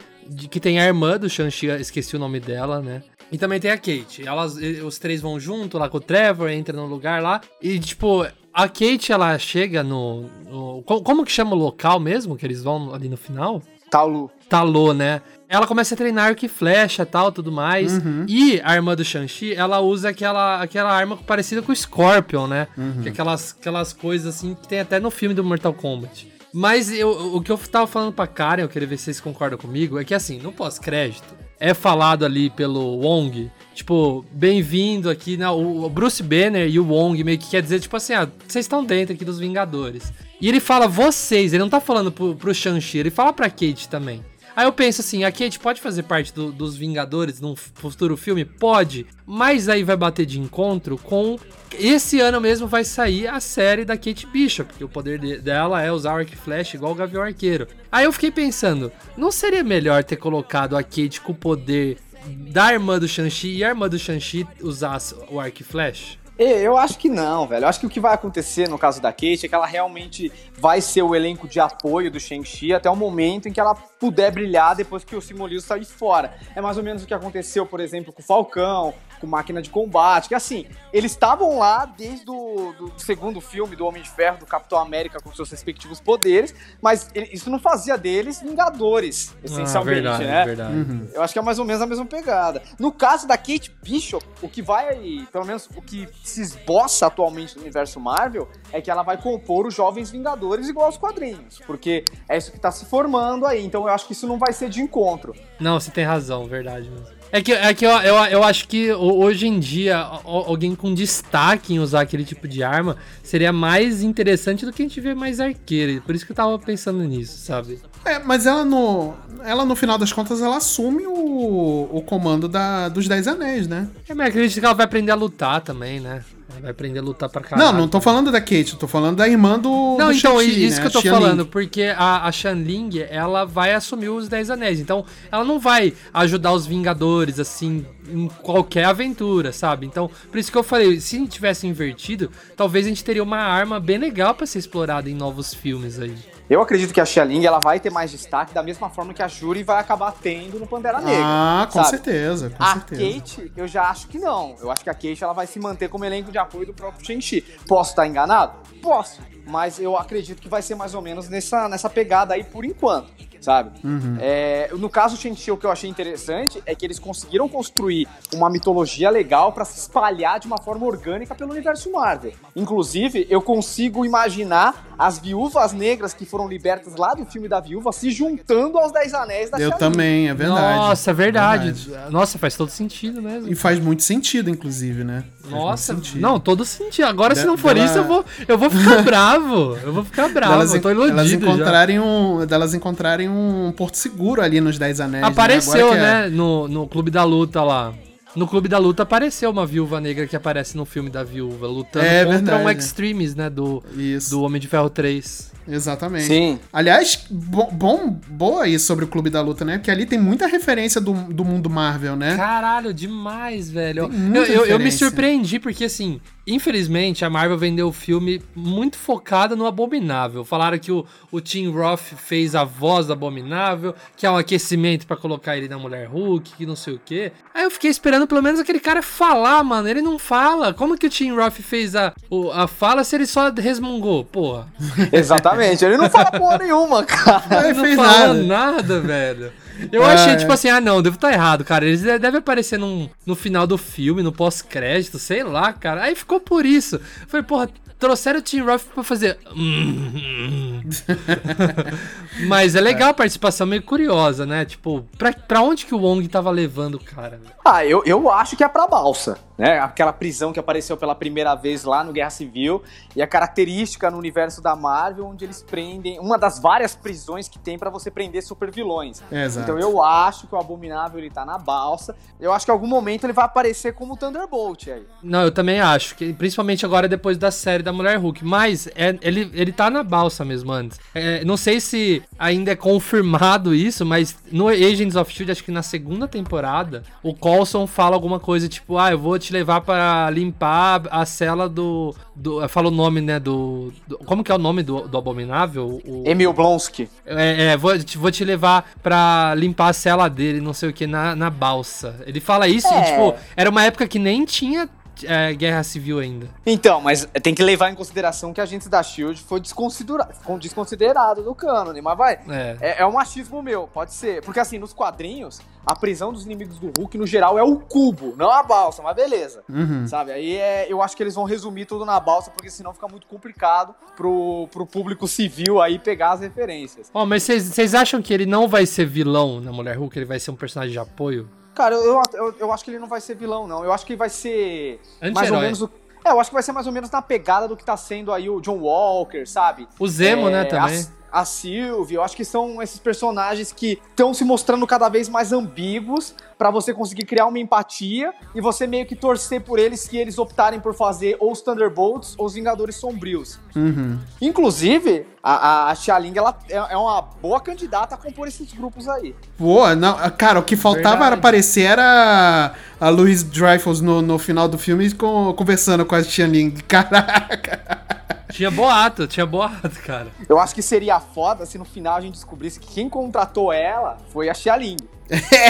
que tem a irmã do Shang-Chi, esqueci o nome dela, né? E também tem a Kate. Elas, os três vão junto lá com o Trevor, entra no lugar lá. E, tipo, a Kate, ela chega no. no- co- como que chama o local mesmo que eles vão ali no final? Taulu. Talô, né? Ela começa a treinar arco e flecha tal, tudo mais. E a irmã do Shang-Chi, ela usa aquela, aquela arma parecida com o Scorpion, né? Que é aquelas, aquelas coisas assim que tem até no filme do Mortal Kombat. Mas eu, o que eu tava falando pra Karen, eu queria ver se vocês concordam comigo, é que assim, no pós-crédito, é falado ali pelo Wong, tipo, bem-vindo aqui, né? O Bruce Banner e o Wong meio que quer dizer, tipo assim, ah, vocês estão dentro aqui dos Vingadores. E ele fala vocês, ele não tá falando pro, pro Shang-Chi, ele fala pra Kate também. Aí eu penso assim, a Kate pode fazer parte do- dos Vingadores num futuro filme? Pode, mas aí vai bater de encontro com... Esse ano mesmo vai sair a série da Kate Bishop, porque o poder de- dela é usar o arco e flash igual o Gavião Arqueiro. Aí eu fiquei pensando, não seria melhor ter colocado a Kate com o poder da irmã do Shang-Chi e a irmã do Shang-Chi usasse o arco e flash? Eu acho que não, velho. Eu acho que o que vai acontecer no caso da Kate é que ela realmente vai ser o elenco de apoio do Shang-Chi até o momento em que ela puder brilhar depois que o Simu Liu sair fora. É mais ou menos o que aconteceu, por exemplo, com o Falcão, com Máquina de Combate, que assim, eles estavam lá desde o do segundo filme do Homem de Ferro, do Capitão América, com seus respectivos poderes, mas isso não fazia deles Vingadores, essencialmente, verdade, né? verdade. Eu acho que é mais ou menos a mesma pegada. No caso da Kate Bishop, o que vai, pelo menos o que se esboça atualmente no universo Marvel, é que ela vai compor os Jovens Vingadores igual aos quadrinhos. Porque é isso que tá se formando aí. Então eu acho que isso não vai ser de encontro. Não, você tem razão, verdade mesmo. É que, é que eu, eu, eu acho que ho- hoje em dia alguém com destaque em usar aquele tipo de arma seria mais interessante do que a gente ver mais arqueiro. Por isso que eu tava pensando nisso, sabe? É, mas ela no, ela no final das contas ela assume o, o comando da, dos Dez Anéis, né? É, mas acredito que ela vai aprender a lutar também, né? Vai aprender a lutar pra caralho. Não, não tô falando da Kate, tô falando da irmã do. Não, do então, Shang-Chi, isso né? que eu tô falando, porque a, a Shanling, ela vai assumir os Dez Anéis, então ela não vai ajudar os Vingadores, assim, em qualquer aventura, sabe? Então, por isso que eu falei, se a gente tivesse invertido, talvez a gente teria uma arma bem legal pra ser explorada em novos filmes aí. Eu acredito que a Xia Ling ela vai ter mais destaque da mesma forma que a Shuri vai acabar tendo no Pantera Negra. Ah, com sabe? certeza, com a certeza. Kate, eu já acho que não. Eu acho que a Kate ela vai se manter como elenco de apoio do próprio Shang-Chi. Posso estar enganado? Posso. Mas eu acredito que vai ser mais ou menos nessa, nessa pegada aí por enquanto, sabe? Uhum. É, no caso do Shang-Chi, o que eu achei interessante é que eles conseguiram construir uma mitologia legal pra se espalhar de uma forma orgânica pelo universo Marvel. Inclusive, eu consigo imaginar as viúvas negras que foram libertas lá do filme da viúva se juntando aos Dez Anéis da Eu também, é verdade. Nossa, é verdade. Verdade. Nossa, faz todo sentido mesmo. E faz muito sentido, inclusive, né? Faz Nossa, não, todo sentido. Agora, se De- não for dela- isso, eu vou, eu vou ficar bravo. Eu vou ficar bravo. Delas, eu tô elas iludido já. encontrarem um, delas encontrarem um porto seguro ali nos Dez Anéis. Apareceu, Agora que é- né, no, no Clube da Luta lá. No Clube da Luta apareceu uma viúva negra que aparece no filme da viúva, lutando É contra verdade, um né? Extremes, né, do, Isso, do Homem de Ferro 3. Exatamente. Sim. Aliás, bom, bom, boa isso sobre o Clube da Luta, né? Porque ali tem muita referência do, do mundo Marvel, né? Caralho, demais, velho. Eu, eu, eu me surpreendi, porque assim, Infelizmente, a Marvel vendeu o filme muito focada no Abominável. Falaram que o, o Tim Roth fez a voz do Abominável, que é um aquecimento para colocar ele na Mulher Hulk, que não sei o quê. Aí eu fiquei esperando pelo menos aquele cara falar, mano. Ele não fala. Como que o Tim Roth fez a, o, a fala se ele só resmungou? Porra. Exatamente. Ele não fala porra nenhuma, cara. Ele não fez nada. nada, velho. Eu é. achei, tipo assim, ah não, devo estar tá errado, cara. Eles devem aparecer num, no final do filme, no pós-crédito, sei lá, cara. Aí ficou por isso. Falei, porra, trouxeram o Tim Roth pra fazer. Mas é legal a participação, meio curiosa, né? Tipo, pra, pra onde que o Wong tava levando o cara? Ah, eu, eu acho que é pra balsa né? Aquela prisão que apareceu pela primeira vez lá no Guerra Civil e a característica no universo da Marvel onde eles prendem uma das várias prisões que tem para você prender supervilões. Exato. Então eu acho que o Abominável ele tá na balsa. Eu acho que em algum momento ele vai aparecer como Thunderbolt aí. Não, eu também acho que principalmente agora depois da série da Mulher Hulk, mas é, ele ele tá na balsa mesmo antes. É, não sei se ainda é confirmado isso, mas no Agents of Shield acho que na segunda temporada o Coulson fala alguma coisa tipo, ah, eu vou te levar para limpar a cela do. do fala o nome, né? Do, do, Como que é o nome do, do Abominável? O, Emil Blonsky. É, é vou, vou te levar para limpar a cela dele, não sei o que, na, na balsa. Ele fala isso é. e, tipo, era uma época que nem tinha é, guerra civil ainda. Então, mas tem que levar em consideração que Agentes da Shield foi desconsiderado, desconsiderado do cânone, mas vai. É. é. É, um machismo meu, pode ser. Porque assim, nos quadrinhos, a prisão dos inimigos do Hulk, no geral, é o cubo, não a balsa, mas beleza. Uhum. Sabe? Aí é, eu acho que eles vão resumir tudo na balsa, porque senão fica muito complicado pro, pro público civil aí pegar as referências. Ó, oh, mas vocês acham que ele não vai ser vilão na Mulher Hulk? Ele vai ser um personagem de apoio? Cara, eu, eu, eu acho que ele não vai ser vilão, não. Eu acho que vai ser mais ou menos o. É, eu acho que vai ser mais ou menos na pegada do que tá sendo aí o John Walker, sabe? O Zemo, né, é, né, também. A, a Sylvie, eu acho que são esses personagens que estão se mostrando cada vez mais ambíguos, para você conseguir criar uma empatia e você meio que torcer por eles se eles optarem por fazer ou os Thunderbolts ou os Vingadores Sombrios. Uhum. Inclusive, a, a Xia Ling, ela é, é, uma boa candidata a compor esses grupos aí. Boa, não, cara, o que faltava Verdade. era aparecer era a Louise Dreyfus no, no final do filme com, conversando com a Xia Ling. Caraca! Tinha boato, tinha boato, cara. Eu acho que seria foda se no final a gente descobrisse que quem contratou ela foi a Xia Ling.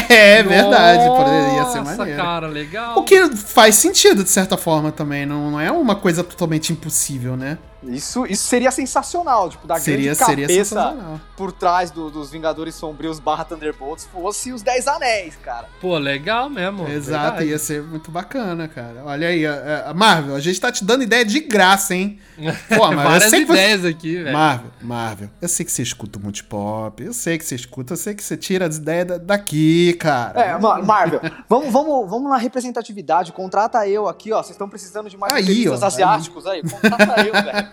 É, é verdade, poderia ser maneiro. cara, legal. O que faz sentido, de certa forma, também. Não, não é uma coisa totalmente impossível, né? Isso, isso seria sensacional, tipo, da seria, grande cabeça por trás do, dos Vingadores Sombrios barra Thunderbolts fosse os Dez Anéis, cara. Pô, legal mesmo. Exato, verdade. ia ser muito bacana, cara. Olha aí, a, a, Marvel, a gente tá te dando ideia de graça, hein? Pô, mas Várias eu sei ideias você... aqui, velho. Marvel, Marvel, eu sei que você escuta o Multipop, eu sei que você escuta, eu sei que você tira as ideias daqui, cara. É, Marvel, vamos, vamos, vamos na representatividade, contrata eu aqui, ó, vocês estão precisando de mais aí, ó, asiáticos aí, aí contrata eu, velho.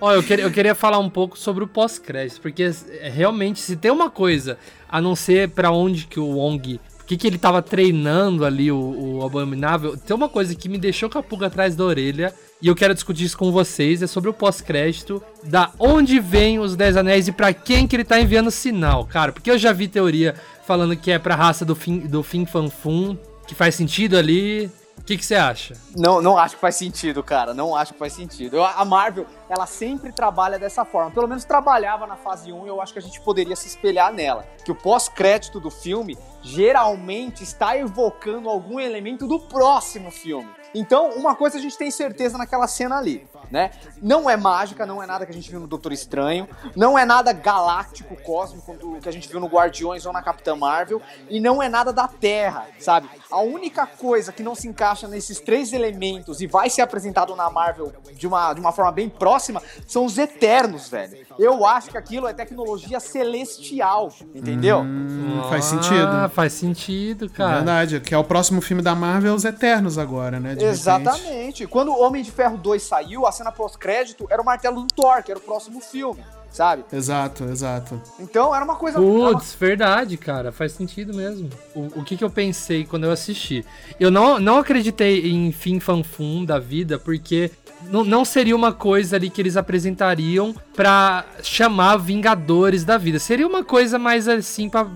Ó, eu queria, eu queria falar um pouco sobre o pós-crédito, porque é, realmente, se tem uma coisa, a não ser para onde que o Wong que, que ele tava treinando ali, o, o, Abominável. Tem uma coisa que me deixou com a pulga atrás da orelha, e eu quero discutir isso com vocês, é sobre o pós-crédito, da onde vem os Dez Anéis e para quem que ele tá enviando sinal, cara. Porque eu já vi teoria falando que é pra raça do Fin, do Fin Fan Fum, que faz sentido ali. O que, você acha? Não, não acho que faz sentido, cara. Não acho que faz sentido. Eu, a Marvel, ela sempre trabalha dessa forma. Pelo menos trabalhava na fase 1 e eu acho que a gente poderia se espelhar nela. Que o pós-crédito do filme geralmente está evocando algum elemento do próximo filme. Então, uma coisa a gente tem certeza naquela cena ali, né? Não é mágica, não é nada que a gente viu no Doutor Estranho, não é nada galáctico, cósmico que a gente viu no Guardiões ou na Capitã Marvel, e não é nada da Terra, sabe? A única coisa que não se encaixa nesses três elementos e vai ser apresentado na Marvel de uma, de uma forma bem próxima são os Eternos, velho. Eu acho que aquilo é tecnologia celestial, entendeu? Hum, faz sentido. Ah, faz sentido, cara. Verdade, que é o próximo filme da Marvel, os Eternos agora, né? Exatamente. Quando o Homem de Ferro 2 saiu, a cena pós-crédito era o martelo do Thor, que era o próximo filme sabe? Exato, exato. Então era uma coisa. Putz, uma... verdade, cara. Faz sentido mesmo. O, o que, que eu pensei quando eu assisti? Eu não, não acreditei em fim fanfum da vida, porque não, não seria uma coisa ali que eles apresentariam pra chamar Vingadores da vida. Seria uma coisa mais assim pra,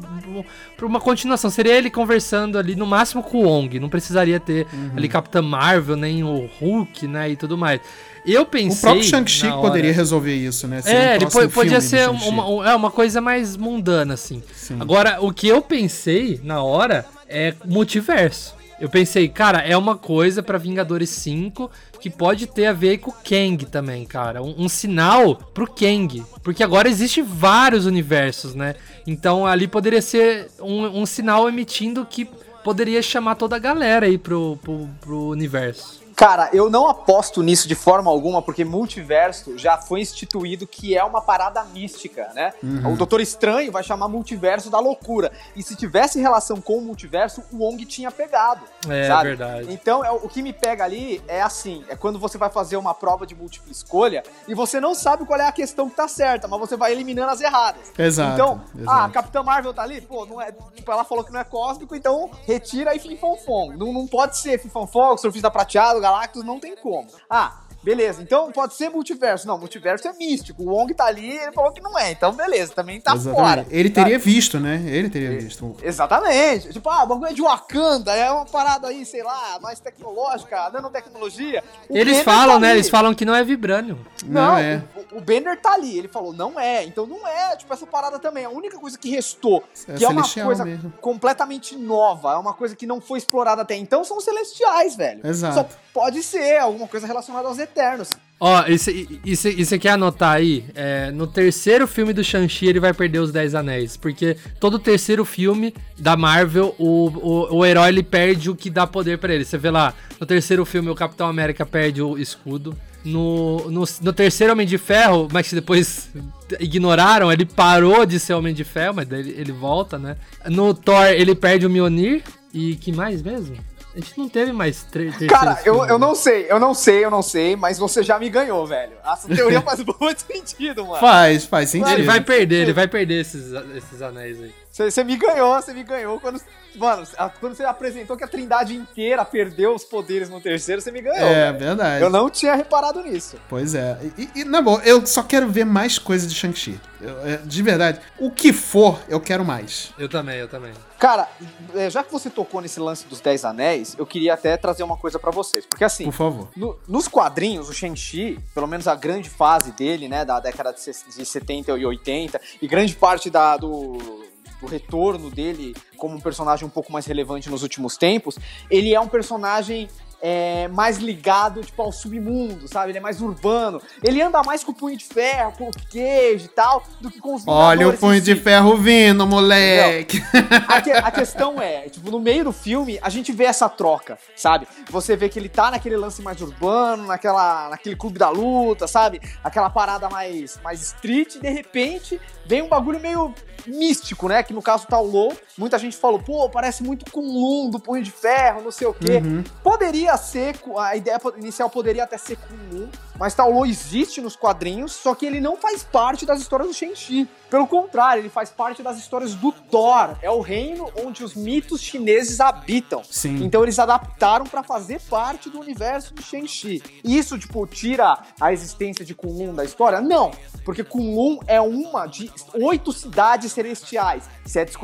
pra uma continuação. Seria ele conversando ali no máximo com o Wong. Não precisaria ter uhum. ali Capitã Marvel, nem o Hulk, né? E tudo mais. Eu pensei. O próprio Shang-Chi hora... poderia resolver isso, né? Seria é, um ele podia ser uma, uma, é uma coisa mais mundana, assim. Sim. Agora, o que eu pensei na hora é multiverso. Eu pensei, cara, é uma coisa para Vingadores 5 que pode ter a ver com o Kang também, cara. Um, um, sinal pro Kang. Porque agora existe vários universos, né? Então ali poderia ser um, um sinal emitindo que poderia chamar toda a galera aí pro, pro, pro universo. Cara, eu não aposto nisso de forma alguma, porque multiverso já foi instituído que é uma parada mística, né? Uhum. O Doutor Estranho vai chamar multiverso da loucura. E se tivesse relação com o multiverso, o Wong tinha pegado. É, sabe? verdade. Então, é, o que me pega ali é assim: é quando você vai fazer uma prova de múltipla escolha e você não sabe qual é a questão que tá certa, mas você vai eliminando as erradas. Exato. Então, exato. ah, a Capitã Marvel tá ali? Pô, não é. Tipo, ela falou que não é cósmico, então retira e finfonfon. Não, não pode ser finfonfon, surfista prateado, Galactus não tem como. Ah, Beleza, então pode ser multiverso. Não, multiverso é místico. O Wong tá ali ele falou que não é. Então, beleza, também tá Exatamente. fora. Ele teria visto, né? Ele teria visto. Exatamente. Tipo, ah, o bagulho é de Wakanda, é uma parada aí, sei lá, mais tecnológica, nanotecnologia. O Eles Banner falam, tá né? Eles falam que não é vibrânio. Não, não é. O, o Banner tá ali. Ele falou, não é. Então não é, tipo, essa parada também. A única coisa que restou, é que é uma coisa mesmo. completamente nova, é uma coisa que não foi explorada até então, são os celestiais, velho. Exato. Só pode ser alguma coisa relacionada aos eternos. Ó, e você quer anotar aí? É, no terceiro filme do Shang-Chi ele vai perder os Dez Anéis. Porque todo terceiro filme da Marvel, o, o, o herói ele perde o que dá poder para ele. Você vê lá, no terceiro filme o Capitão América perde o escudo. No, no, no, terceiro Homem de Ferro, mas que depois ignoraram, ele parou de ser Homem de Ferro, mas ele, ele volta, né? No Thor, ele perde o Mjolnir. E que mais mesmo? A gente não teve mais três. Cara, eu, eu não sei, eu não sei, eu não sei, mas você já me ganhou, velho. Essa teoria faz muito sentido, mano. Faz, faz sentido. Ele vai perder, ele vai perder esses, esses anéis aí. Você me ganhou, você me ganhou. Quando, mano, quando você apresentou que a trindade inteira perdeu os poderes no terceiro, você me ganhou. É, velho. verdade. Eu não tinha reparado nisso. Pois é. E, e na boa, eu só quero ver mais coisas de Shang-Chi. É, de verdade. O que for, eu quero mais. Eu também, eu também. Cara, é, já que você tocou nesse lance dos Dez Anéis, eu queria até trazer uma coisa para vocês. Porque assim, por favor. No, nos quadrinhos, o Shang-Chi, pelo menos a grande fase dele, né, da década de 70 e 80, e grande parte da, do o retorno dele como um personagem um pouco mais relevante nos últimos tempos, ele é um personagem é, mais ligado, tipo, ao submundo, sabe? Ele é mais urbano. Ele anda mais com o punho de ferro, com o queijo e tal, do que com os Olha o punho de ferro vindo, moleque! A, que, a, questão é, tipo, no meio do filme, a gente vê essa troca, sabe? Você vê que ele tá naquele lance mais urbano, naquela, naquele clube da luta, sabe? Aquela parada mais, mais street, e de repente vem um bagulho meio místico, né? Que no caso tá o Low. Muita gente falou, pô, parece muito com Lum do Punho de Ferro, não sei o quê. Uhum. Poderia ser, a ideia inicial poderia até ser com Lum, mas Taulo existe nos quadrinhos, só que ele não faz parte das histórias do Shang-Chi. Pelo contrário, ele faz parte das histórias do Thor. É o reino onde os mitos chineses habitam. Sim. Então eles adaptaram para fazer parte do universo do Shang-Chi. Isso, tipo, tira a existência de Kunlun da história? Não, porque Kunlun é uma de oito cidades celestiais, sete,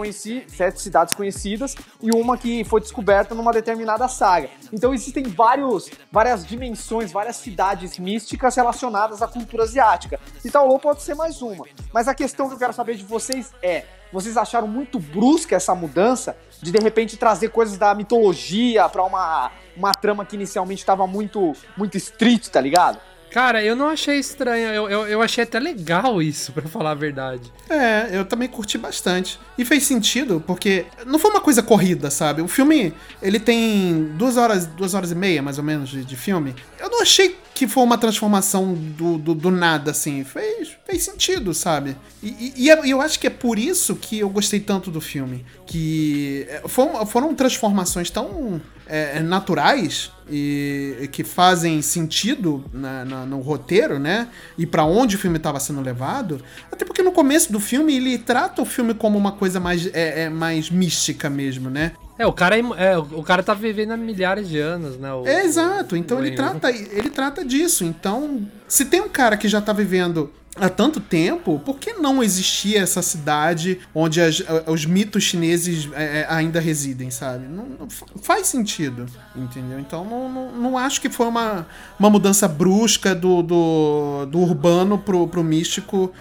sete cidades conhecidas e uma que foi descoberta numa determinada saga. Então existem vários, várias dimensões, várias cidades místicas relacionadas à cultura asiática. E Taolô pode ser mais uma. Mas a questão que eu quero saber de vocês é: vocês acharam muito brusca essa mudança de de repente trazer coisas da mitologia para uma, uma trama que inicialmente estava muito muito street, tá ligado? Cara, eu não achei estranho. Eu, eu, eu, achei até legal isso, para falar a verdade. É, eu também curti bastante. E fez sentido, porque não foi uma coisa corrida, sabe? O filme, ele tem duas horas, duas horas e meia, mais ou menos, de, de filme. Eu não achei que foi uma transformação do, do, do, nada, assim. Fez, fez sentido, sabe? E, e, é, e, eu acho que é por isso que eu gostei tanto do filme. Que é, foram, foram transformações tão é, naturais e que fazem sentido na, na, no roteiro, né? E para onde o filme estava sendo levado. Até porque no começo do filme ele trata o filme como uma coisa mais, é, é mais mística mesmo, né? É, o cara, é, é, o cara tá vivendo há milhares de anos, né? O, é, exato, então ele trata, ele trata disso. Então, se tem um cara que já tá vivendo há tanto tempo, por que não existia essa cidade onde as, os mitos chineses é, ainda residem, sabe? Não, não, faz sentido, entendeu? Então não, não, não, acho que foi uma, uma mudança brusca do, do, do urbano pro, pro místico,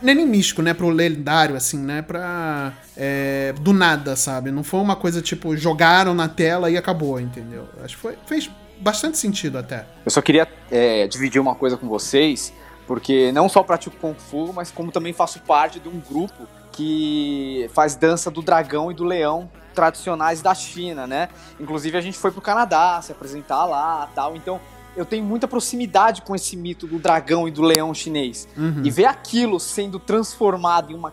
nem místico, né? Pro lendário, assim, né? Pra, é, do nada, sabe? Não foi uma coisa tipo, jogaram na tela e acabou, entendeu? Acho que foi, fez bastante sentido até. Eu só queria é, dividir uma coisa com vocês porque não só pratico Kung Fu, mas como também faço parte de um grupo que faz dança do dragão e do leão tradicionais da China, né? Inclusive a gente foi pro Canadá se apresentar lá tal. Então eu tenho muita proximidade com esse mito do dragão e do leão chinês. Uhum. E ver aquilo sendo transformado em uma,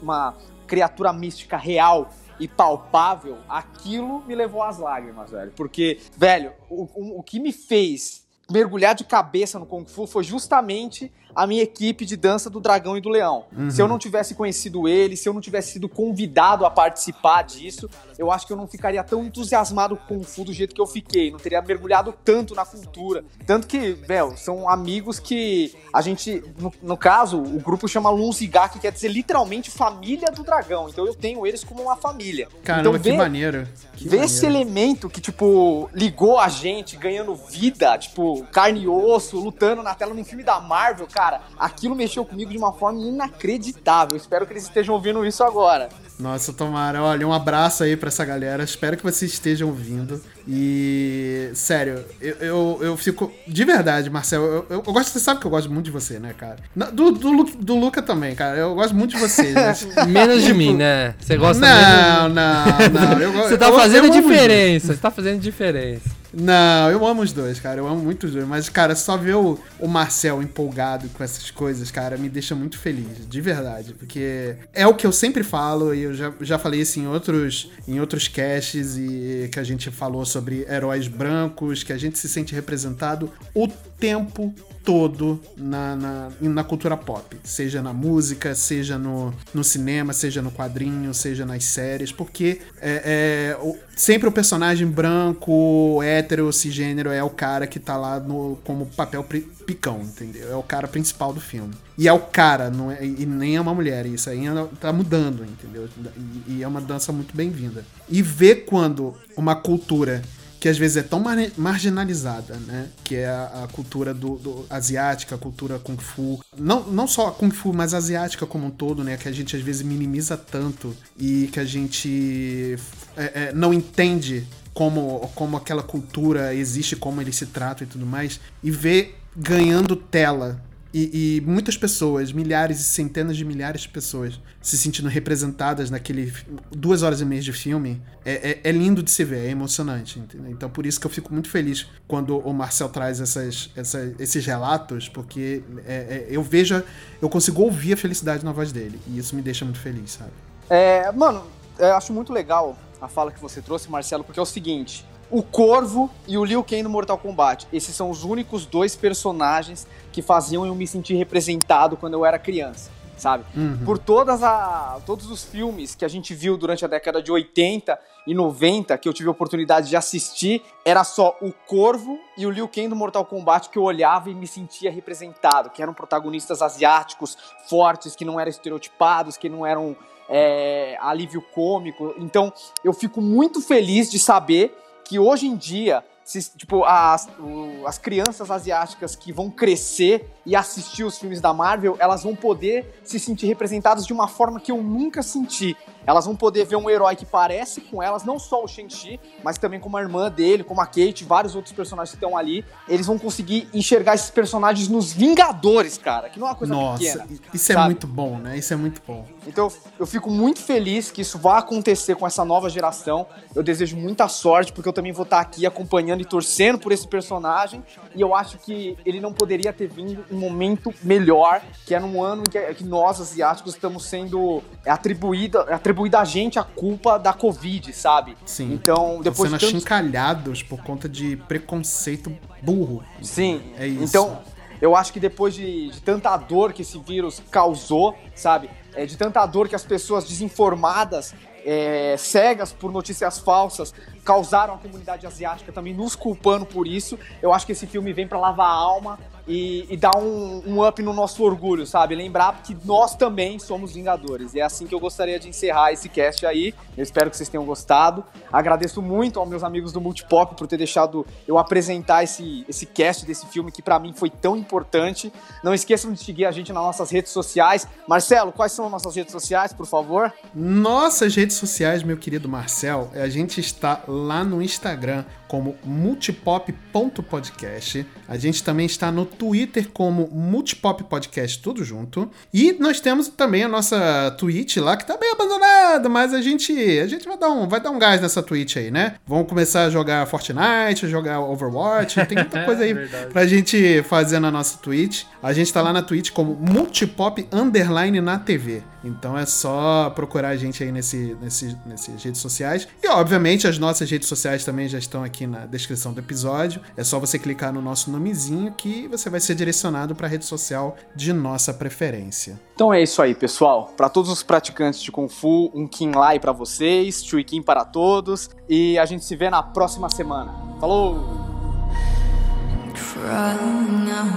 uma criatura mística real e palpável, aquilo me levou às lágrimas, velho. Porque, velho, o, o, o que me fez mergulhar de cabeça no Kung Fu foi justamente a minha equipe de dança do Dragão e do Leão. Uhum. Se eu não tivesse conhecido ele, se eu não tivesse sido convidado a participar disso, eu acho que eu não ficaria tão entusiasmado com o Fu do jeito que eu fiquei, não teria mergulhado tanto na cultura. Tanto que, velho, são amigos que a gente, no, no caso, o grupo chama Lunziga, que quer dizer literalmente família do dragão. Então eu tenho eles como uma família. Caramba, então, ver, que maneiro. Que maneiro. esse elemento que, tipo, ligou a gente, ganhando vida, tipo, carne e osso, lutando na tela num filme da Marvel, cara cara, aquilo mexeu comigo de uma forma inacreditável. Espero que eles estejam ouvindo isso agora. Nossa, tomara. Olha, um abraço aí pra essa galera. Espero que vocês estejam ouvindo. E, sério, eu, eu, eu fico. De verdade, Marcel, eu, eu, eu, gosto. Você sabe que eu gosto muito de você, né, cara? Do, do, do Luca também, cara. Eu gosto muito de você. Mas... menos de mim, né? Você gosta não, menos. Não, não, não. Você tá fazendo diferença. Você tá fazendo diferença. Não, eu amo os dois, cara. Eu amo muito os dois. Mas, cara, só ver o, o Marcel empolgado com essas coisas, cara, me deixa muito feliz. De verdade. Porque é o que eu sempre falo, e eu já, já falei isso em outros, em outros casts, e que a gente falou sobre heróis brancos, que a gente se sente representado o tempo todo na, na, na, cultura pop. Seja na música, seja no, no cinema, seja no quadrinho, seja nas séries, porque é, é, sempre o personagem branco, hétero, cisgênero é o cara que tá lá no, como papel picão, entendeu? É o cara principal do filme. E é o cara, não é, e nem é uma mulher. Isso aí tá mudando, entendeu? E, e é uma dança muito bem-vinda. E ver quando uma cultura que às vezes é tão mar marginalizada, né? Que é a, a cultura do, do, asiática, a cultura kung fu. Não, não só a kung fu, mas a asiática como um todo, né? Que a gente às vezes minimiza tanto e que a gente é, é, não entende como, como aquela cultura existe, como eles se tratam e tudo mais. E ver ganhando tela e, e, muitas pessoas, milhares e centenas de milhares de pessoas, se sentindo representadas naquele duas horas e meia de filme, é, é, é lindo de se ver, é emocionante. Entendeu? Então, por isso que eu fico muito feliz quando o Marcel traz essas, esses relatos, porque é, é, eu vejo, eu consigo ouvir a felicidade na voz dele, e isso me deixa muito feliz, sabe? É, mano, eu acho muito legal a fala que você trouxe, Marcelo, porque é o seguinte o Corvo e o Liu Kang no Mortal Kombat. Esses são os únicos dois personagens que faziam eu me sentir representado quando eu era criança, sabe? Uhum. Por todas a, todos os filmes que a gente viu durante a década de 80 e 90 que eu tive a oportunidade de assistir, era só o Corvo e o Liu Kang do Mortal Kombat que eu olhava e me sentia representado, que eram protagonistas asiáticos fortes, que não eram estereotipados, que não eram é, alívio cômico. Então, eu fico muito feliz de saber que hoje em dia se, tipo, as, o, as crianças asiáticas que vão crescer e assistir os filmes da Marvel, elas vão poder se sentir representadas de uma forma que eu nunca senti. Elas vão poder ver um herói que parece com elas, não só o Shang-Chi, mas também como a irmã dele, como a Kate, vários outros personagens que estão ali. Eles vão conseguir enxergar esses personagens nos Vingadores, cara, que não é uma coisa Nossa, pequena. Isso é sabe? é muito bom, né? Isso é muito bom. Então, eu fico muito feliz que isso vá acontecer com essa nova geração. Eu desejo muita sorte, porque eu também vou estar aqui acompanhando e torcendo por esse personagem. E eu acho que ele não poderia ter vindo um momento melhor, que é num ano em que, nós, asiáticos, estamos sendo atribuída, atribuída a gente a culpa da Covid, sabe? Sim. Então, depois sendo de tantos... achincalhados por conta de preconceito burro. Sim. É isso. Então, eu acho que depois de, de tanta dor que esse vírus causou, sabe? É, de tanta dor que as pessoas desinformadas é, cegas por notícias falsas causaram a comunidade asiática também nos culpando por isso. Eu acho que esse filme vem para lavar a alma e, e dar um, um, up no nosso orgulho, sabe? Lembrar que nós também somos Vingadores. E é assim que eu gostaria de encerrar esse cast aí. Eu espero que vocês tenham gostado. Agradeço muito aos meus amigos do Multipop por ter deixado eu apresentar esse, esse cast desse filme que para mim foi tão importante. Não esqueçam de seguir a gente nas nossas redes sociais. Marcelo, quais são as nossas redes sociais, por favor? Nossas redes sociais, meu querido Marcel, a gente está lá no Instagram como multipop.podcast. A gente também está no Twitter como Multipop Podcast, tudo junto. E nós temos também a nossa Twitch lá, que tá bem abandonada, mas a gente, a gente vai, dar um, vai dar um gás nessa Twitch aí, né? Vamos começar a jogar Fortnite, jogar Overwatch, tem muita coisa aí é pra gente fazer na nossa Twitch. A gente tá lá na Twitch como Multipop Underline na TV. Então é só procurar a gente aí nesse, nesse, nessas redes sociais. E obviamente as nossas redes sociais também já estão aqui aqui na descrição do episódio. É só você clicar no nosso nomezinho que você vai ser direcionado para a rede social de nossa preferência. Então é isso aí, pessoal. Para todos os praticantes de Kung Fu, um Kim Lai para vocês, Chui Kim para todos e a gente se vê na próxima semana. Falou! Crying out.